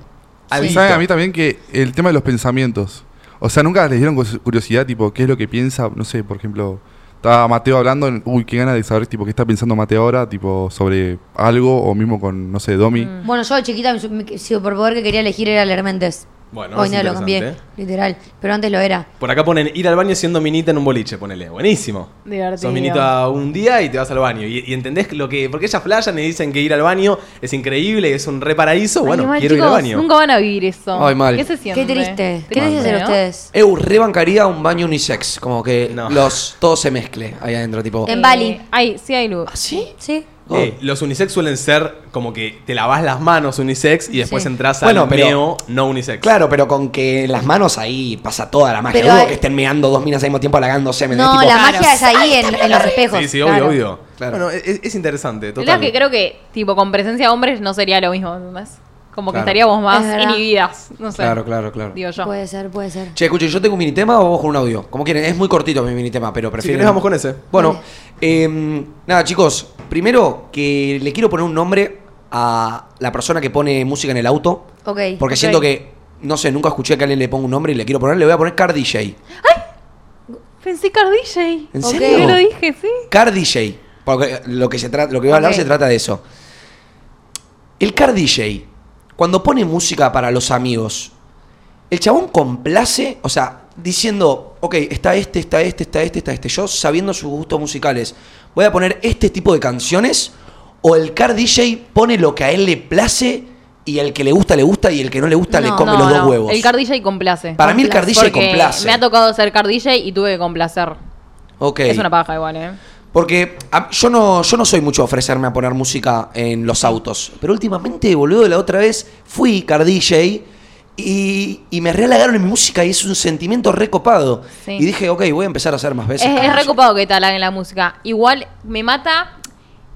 Alito. ¿Saben a mí también que el tema de los pensamientos? O sea, nunca les dieron curiosidad, tipo, qué es lo que piensa, no sé, por ejemplo, estaba Mateo hablando, uy, qué ganas de saber, tipo, qué está pensando Mateo ahora, tipo, sobre algo, o mismo con, no sé, Domi. Mm. Bueno, yo de chiquita mi superpoder que quería elegir era leer mentes. Bueno, Hoy no lo cambié, literal. Pero antes lo era. Por acá ponen ir al baño siendo minita en un boliche, ponele. Buenísimo. Divertido. Sos minita un día y te vas al baño. Y, y entendés lo que. Porque ellas flashan y dicen que ir al baño es increíble, es un re paraíso. Ay, Bueno, mal, quiero ir al baño. Nunca van a vivir eso. Ay, mal. ¿Qué se siente? Qué triste. ¿Qué hacer ¿no? ustedes? Eu rebancaría un baño unisex, como que No. los todo se mezcle ahí adentro, tipo. En Eh, Bali. Ay, sí hay luz. ¿Ah, sí? Sí. Oh. Eh, los unisex suelen ser como que te lavas las manos unisex y después Sí. entras Bueno, al pero- meo no unisex. Claro, pero con que en las manos ahí pasa toda la magia. Pero Dudo hay- que estén meando dos minas al mismo tiempo halagándose. ¿me No, la magia es ahí en, en los espejos. Sí, sí, obvio, Claro. obvio. Claro. Bueno, es, es interesante, La total. verdad que creo que, tipo, con presencia de hombres no sería lo mismo, ¿entendés? Como que Claro. estaríamos más inhibidas, no sé. Claro, claro, claro. Digo yo. Puede ser, puede ser. Che, escuchen, yo tengo un mini tema o vamos con un audio. Como quieren, es muy cortito mi mini tema, pero Si prefiero. querés vamos con ese. Bueno, eh, nada, chicos. Primero que le quiero poner un nombre a la persona que pone música en el auto. Ok. Porque siento que, no sé, nunca escuché que a alguien le ponga un nombre y le quiero poner, le voy a poner Car DJ. Pensé Car DJ. ¿En serio? Yo lo dije, sí. Car DJ. Porque lo que, se trata, lo que voy a hablar se trata de eso. El Car DJ, cuando pone música para los amigos, el chabón complace, o sea, diciendo, ok, está este, está este, está este, está este. Yo, sabiendo sus gustos musicales, voy a poner este tipo de canciones, o el Car DJ pone lo que a él le place y el que le gusta, le gusta, y el que no le gusta, le come No, los dos no, huevos. El Car DJ complace. Para mí el Car DJ Porque complace. me ha tocado ser Car DJ y tuve que complacer. Ok. Es una paja igual, ¿eh? Porque a- yo no, yo no soy mucho a ofrecerme a poner música en los autos. Pero últimamente, boludo, la otra vez fui car DJ y, y me realagaron en mi música y es un sentimiento recopado. Sí. Y dije, ok, voy a empezar a hacer más veces. Es, recopado que tal en la música. Igual me mata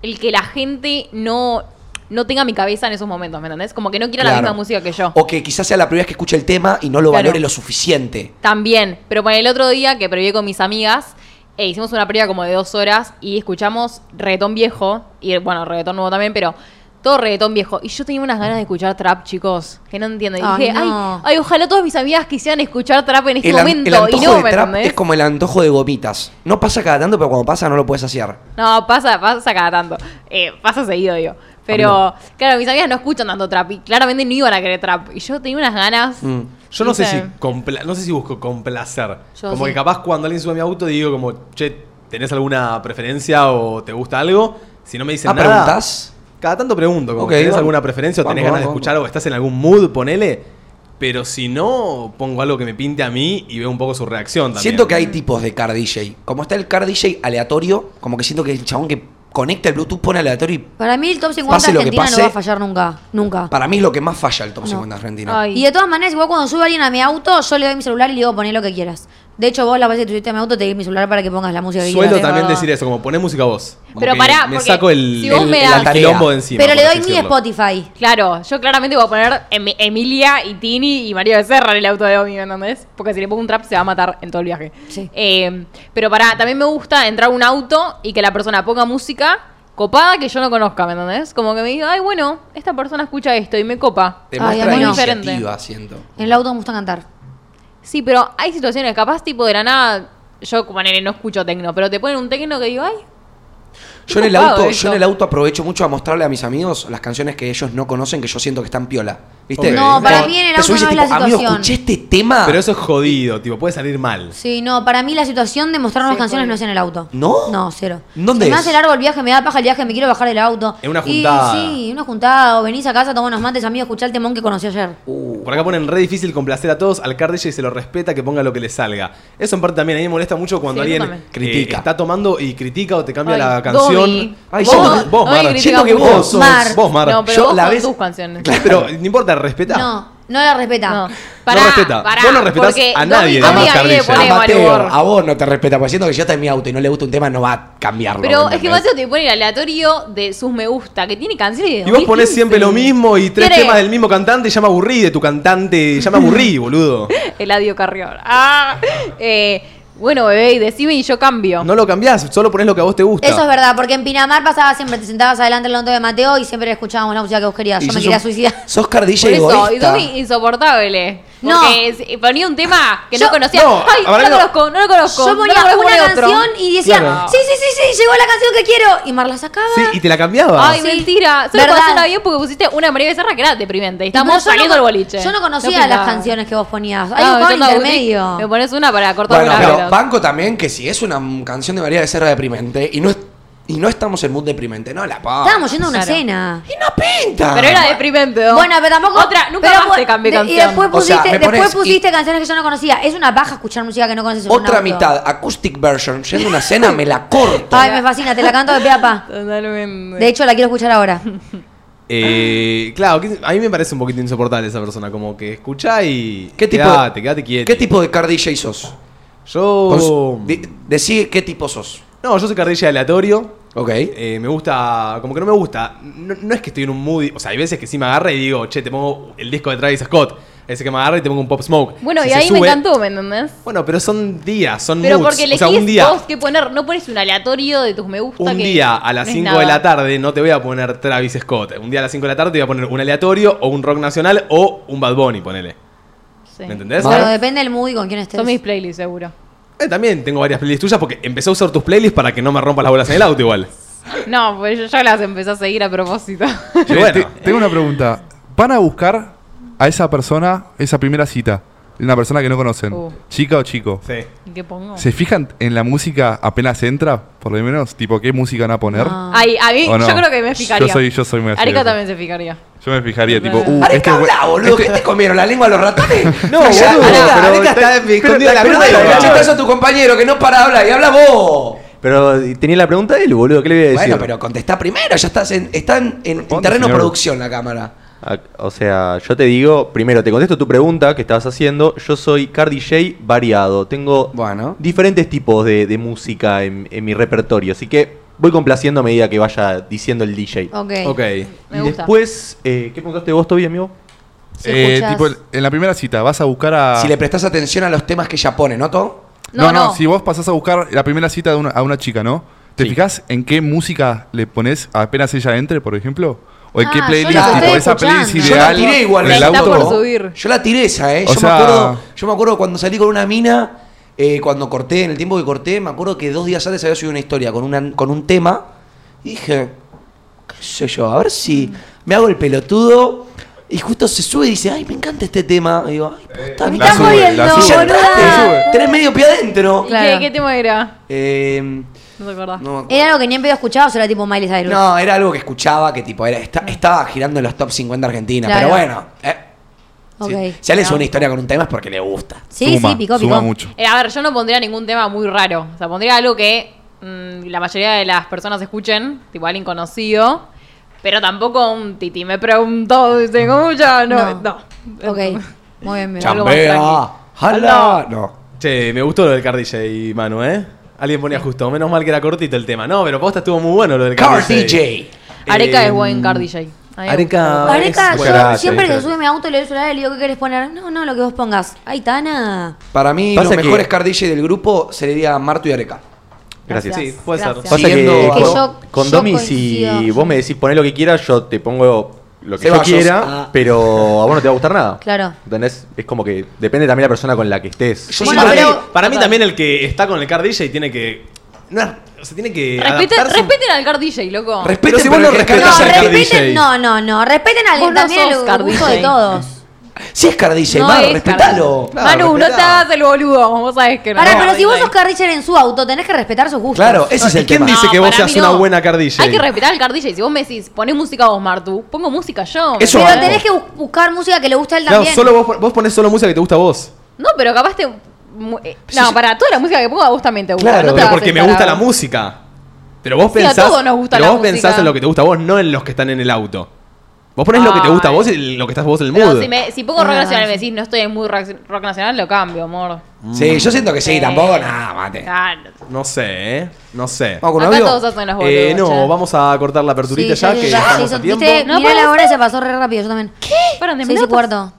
el que la gente no, no tenga mi cabeza en esos momentos, ¿me entendés? Como que no quiera la misma música que yo. O que quizás sea la primera vez que escuche el tema y no lo Claro. valore lo suficiente. También, pero para el otro día que previé con mis amigas, eh, hicimos una previa como de dos horas y escuchamos reggaetón viejo, y bueno, reggaetón nuevo también, pero todo reggaetón viejo. Y yo tenía unas ganas de escuchar trap, chicos, que no entiendo. Y Ay, dije, no. ay, ay, ojalá todas mis amigas quisieran escuchar trap en este El, momento. el antojo y no, de ¿me trap entendés? es como el antojo de gomitas. No pasa cada tanto, pero cuando pasa no lo puedes hacer. No, pasa, pasa cada tanto. Eh, pasa seguido, digo. Pero, claro, mis amigas no escuchan tanto trap y claramente no iban a querer trap. Y yo tenía unas ganas. Mm. Yo no sé si compla- no sé si busco complacer. Yo como sí. que capaz cuando alguien sube a mi auto digo como, che, ¿tenés alguna preferencia o te gusta algo? Si no me dicen Ah, nada. ¿preguntás? Cada tanto pregunto, como, Ok, ¿tenés alguna preferencia o tenés ganas de escuchar algo? ¿Estás en algún mood? Ponele. Pero si no, pongo algo que me pinte a mí y veo un poco su reacción también. Siento que hay tipos de car DJ. Como está el car DJ aleatorio, como que siento que el chabón que conecta el Bluetooth pone aleatorio y Para mí el top 50 Pase Argentina no va a fallar nunca. Nunca. para mí es lo que más falla el top No. 50 argentino. Ay. Y de todas maneras, igual cuando sube alguien a mi auto, yo le doy mi celular y le digo poné lo que quieras. De hecho, vos la vez que tuviste mi auto, te di mi celular para que pongas la música que Suelo quieras. también decir eso, como poné música vos. Como Pero que pará, me porque saco el, si vos el- me el das- quilombo de encima. Pero le por doy así mi decirlo. Spotify. Claro, yo claramente voy a poner Em- Emilia y Tini y María Becerra en el auto de Omi, ¿me entendés? Porque si le pongo un trap se va a matar en todo el viaje. Sí. Eh, pero para, también me gusta entrar a un auto y que la persona ponga música copada que yo no conozca, ¿me entendés? Como que me diga, ay, bueno, esta persona escucha esto y me copa. Te Ay, muestra mí no. iniciativa, siento. En el auto me gusta cantar. Sí, pero hay situaciones, capaz tipo de la nada, yo como nene no escucho tecno, pero te ponen un tecno que digo, ay, Yo en, el auto, yo en el auto aprovecho mucho a mostrarle a mis amigos las canciones que ellos no conocen que yo siento que están piola. No, para mí en el auto no es tipo, la Amigo, situación. escuché este tema. Pero eso es jodido, tipo, puede salir mal. Sí, no, para mí la situación de mostrarnos Sí, canciones no es en el auto. ¿No? No, cero. ¿Dónde Se me es? hace largo el viaje, me da paja el viaje, me quiero bajar del auto. En una Y juntada. sí, una juntada. O venís a casa, tomar unos mates, amigo, escuchar el temón que conocí ayer. Por acá ponen re difícil complacer a todos, al car DJ se lo respeta, que ponga lo que le salga. Eso en parte también, a mí me molesta mucho cuando Sí, eso alguien también. critica. está tomando y critica o te cambia Ay, la canción. Domi. Ay, vos, vos- vos, Domi Mar, critica siento que mucho. vos sos, Mar. vos, Mar. no, pero Yo vos la con vez- tus canciones. Pero no importa, respeta. No, no la respeta. No. No respeta. Vos no respetás porque a nadie, Domi- Domi Cardilla. pone a Mateo, vos no te respeta, porque siento que yo está en mi auto y no le gusta un tema, no va a cambiarlo. Pero ¿me es que entendés? Mateo te pone el aleatorio de sus me gusta, que tiene canciones de Y vos ponés 2015. siempre lo mismo y tres temas del mismo cantante, ya me aburrí de tu cantante, ya me aburrí, boludo. Eladio Carrión. Ah, eh, bueno, bebé, y decime y yo cambio. No lo cambiás, solo ponés lo que a vos te gusta. Eso es verdad, porque en Pinamar pasaba siempre, te sentabas adelante del auto de Mateo y siempre escuchábamos la música que vos querías. Y Yo me sos quería un- suicidar. Sos Por cardilla eso, y egoísta. Domi insoportable. No. Porque si- ponía un tema que Yo- no conocía. no, Ay, no lo no. conozco, no lo conozco. Yo ponía conozco, una otro. canción y decía, Claro. sí, sí, sí, sí, llegó la canción que quiero. Y Mar la sacaba. Sí, y te la cambiaba. Ay, Sí. mentira. Solo ¿Verdad? pasó bien porque pusiste una María Becerra que era deprimente. Y saliendo del boliche. Yo no conocía las canciones que vos ponías. Yo andaba intermedio. Me pones una para cortar Bueno, una pero banco también que si es una canción de María Becerra deprimente y no es- y no estamos en mood deprimente, no la pongas. Estábamos yendo a una Claro. cena. Y no pinta. Pero era deprimente, ¿no? Bueno, pero tampoco. Otra, nunca pero más te cambié de- canción. Y después O sea, pusiste, me después pones- pusiste canciones que yo no conocía. Es una paja escuchar música que no conoces en un Otra auto. mitad, acoustic version, yendo a una cena, me la corto. Ay, me fascina, te la canto de pe a pa. Totalmente. De hecho, la quiero escuchar ahora. Eh, claro, que- a mí me parece un poquito insoportable esa persona, como que escucha y ¿Qué tipo, quédate, quédate quieto. ¿Qué tipo de car DJ sos? Yo Cons- di- Decí qué tipo sos. No, yo soy cardilla aleatorio. Ok. Eh, me gusta, como que no me gusta. No, no es que estoy en un mood. O sea, hay veces que sí me agarra y digo, che, te pongo el disco de Travis Scott. Ese que me agarra y te pongo un Pop Smoke. Bueno, Si y se ahí me encantó, ¿me entendés? Bueno, pero son días, son Pero moods. porque o sea, elegís un día, vos qué poner. No pones un aleatorio de tus me gusta. un que día a las no es 5 nada. de la tarde no te voy a poner Travis Scott. Un día a las 5 de la tarde te voy a poner un aleatorio o un rock nacional o un Bad Bunny, ponele. Sí. ¿Me entendés? Pero depende del mood y con quién estés. Son mis playlists, seguro. Eh, también tengo varias playlists tuyas porque empecé a usar tus playlists para que no me rompas las bolas en el auto igual. No, pues yo ya las empecé a seguir a propósito. Y bueno. te- tengo una pregunta. ¿Van a buscar a esa persona, esa primera cita? Una persona que no conocen. Uh. ¿Chica o chico? Sí. ¿Y ¿Qué pongo? ¿Se fijan en la música apenas entra? Por lo menos, tipo, ¿qué música van a poner? Ah. Ay, a mí, yo creo que me fijaría. Yo soy, yo soy muy así. Arica también se fijaría. Yo me fijaría, tipo, uh, Areca, este habla, boludo, ¿qué te comieron? ¿La lengua a los ratones? No, Ya, boludo, Areca, pero Areca está escondida en la un boludo. cachetazo a tu compañero que no para de hablar y habla vos. Pero tenía la pregunta de él, boludo. ¿Qué le voy a decir? Bueno, pero contestá primero, ya estás en, está en, terreno señor. producción la cámara. O sea, yo te digo, primero te contesto tu pregunta que estabas haciendo. Yo soy car DJ variado. Tengo Bueno. diferentes tipos de, de música en, en mi repertorio. Así que voy complaciendo a medida que vaya diciendo el DJ. Ok. Ok. Me y gusta. después, eh, ¿qué preguntaste vos, Toby, amigo? Si Eh, tipo, en la primera cita, vas a buscar a. Si le prestás atención a los temas que ella pone, ¿no, To? No, No, no, no. si vos pasás a buscar la primera cita de una- a una chica, ¿no? ¿Te Sí. fijas en qué música le pones apenas ella entre, por ejemplo? ¿O en Ah, qué yo playlist? la tipo, estoy esa playlist escuchando. Yo la ideal tiré igual en el Está auto. por subir. Yo la tiré esa, ¿eh? O Yo, sea- me acuerdo, yo me acuerdo cuando salí con una mina, eh, cuando corté, en el tiempo que corté, me acuerdo que dos días antes había subido una historia con, una, con un tema. Y dije, qué sé yo, a ver si me hago el pelotudo. Y justo se sube y dice, ay, me encanta este tema. Y digo, ay, puta, Me mira, estás sube, jodiendo, la y sube. ya boluda. entraste, tenés medio pie adentro. ¿Y Claro. qué, qué tema era? Eh, No te acordás. no me acuerdo. ¿Era algo que ni en pedo escuchabas o era tipo Miley Cyrus? No, era algo que escuchaba que tipo era, esta- estaba girando en los top 50 Argentina. Claro. Pero bueno, eh, Ok. si, si alguien sube una historia con un tema es porque le gusta. Sí, Suma, sí, picó, suma mucho. Eh, a ver, yo no pondría ningún tema muy raro. O sea, pondría algo que mm, la mayoría de las personas escuchen, tipo alguien conocido. Pero tampoco un Titi me preguntó, ¿tengo mucha? No, No. no. Ok. Muy bien, bien. Algo más Chambea, tranqui. jala. No. Che, me gustó lo del Car DJ, Manu, ¿eh? Alguien ponía justo, menos mal que era cortito el tema. No, pero posta estuvo muy bueno lo del Car, DJ. Areca Eh, es buen car DJ. Areca-. Areca, es- yo gracias, siempre que sube mi auto y le doy el celular y le digo, ¿qué querés poner? No, no, lo que vos pongas. Ay, Tana. Para mí, los que- mejores car DJ del grupo serían Marto y Areca. Gracias. Sí, puede ser. Pasa que con, Que yo- con yo Domi, si vos me decís poner lo que quieras, yo te pongo lo que Ceballos. yo quiera, Ah. pero a vos no te va a gustar nada. Claro. ¿Entendés? Es como que depende también de la persona con la que estés. Yo Bueno, para, mí, para mí también el que está con el Car DJ tiene que. No, o sea, tiene que. Respeten, respeten al car DJ, loco. Respeten, Pero si vos pero no No, al car DJ. no, no, no. Respeten al también el car gusto DJ. de todos. Si es car DJ, No Mar, es respetalo. car- Manu, no te hagas el boludo. Vos sabés que no. Es pero si vos sos car DJ en su auto, tenés que respetar sus gustos. Claro, ese es ¿Y el quién tema. dice que vos seas una no. buena car DJ? Hay que respetar al car DJ. Si vos me decís, ponés música vos, Martu, pongo música yo. Eso Pero tenés que bu- buscar música que le guste a él Claro, también. solo vos, vos ponés solo música que te gusta a vos. No, pero capaz te. eh, No, para toda la música que pongo a vos también te gusta. Claro, no te Pero porque me gusta la música. Pero vos Sí, a pensás. todos nos gusta pero la vos pensás música. en lo que te gusta a vos, no en los que están en el auto. Vos ponés lo que te gusta a vos y lo que estás vos en el Pero mood. si, me, si pongo rock nacional y me decís no estoy en muy rock, rock nacional, lo cambio, amor. Sí, yo siento que sí, Sí. tampoco, nada, mate. Claro. No sé, ¿eh? No sé. Vamos con Acá audio. todos hacen los boludos. Eh, no, che. vamos a cortar la aperturita Sí, ya, sí, que sí, estamos sí, a tiempo. viste, No mirá puede la hora y se pasó re rápido, yo también. ¿Qué? Fueron de Seis y minutos. cuarto.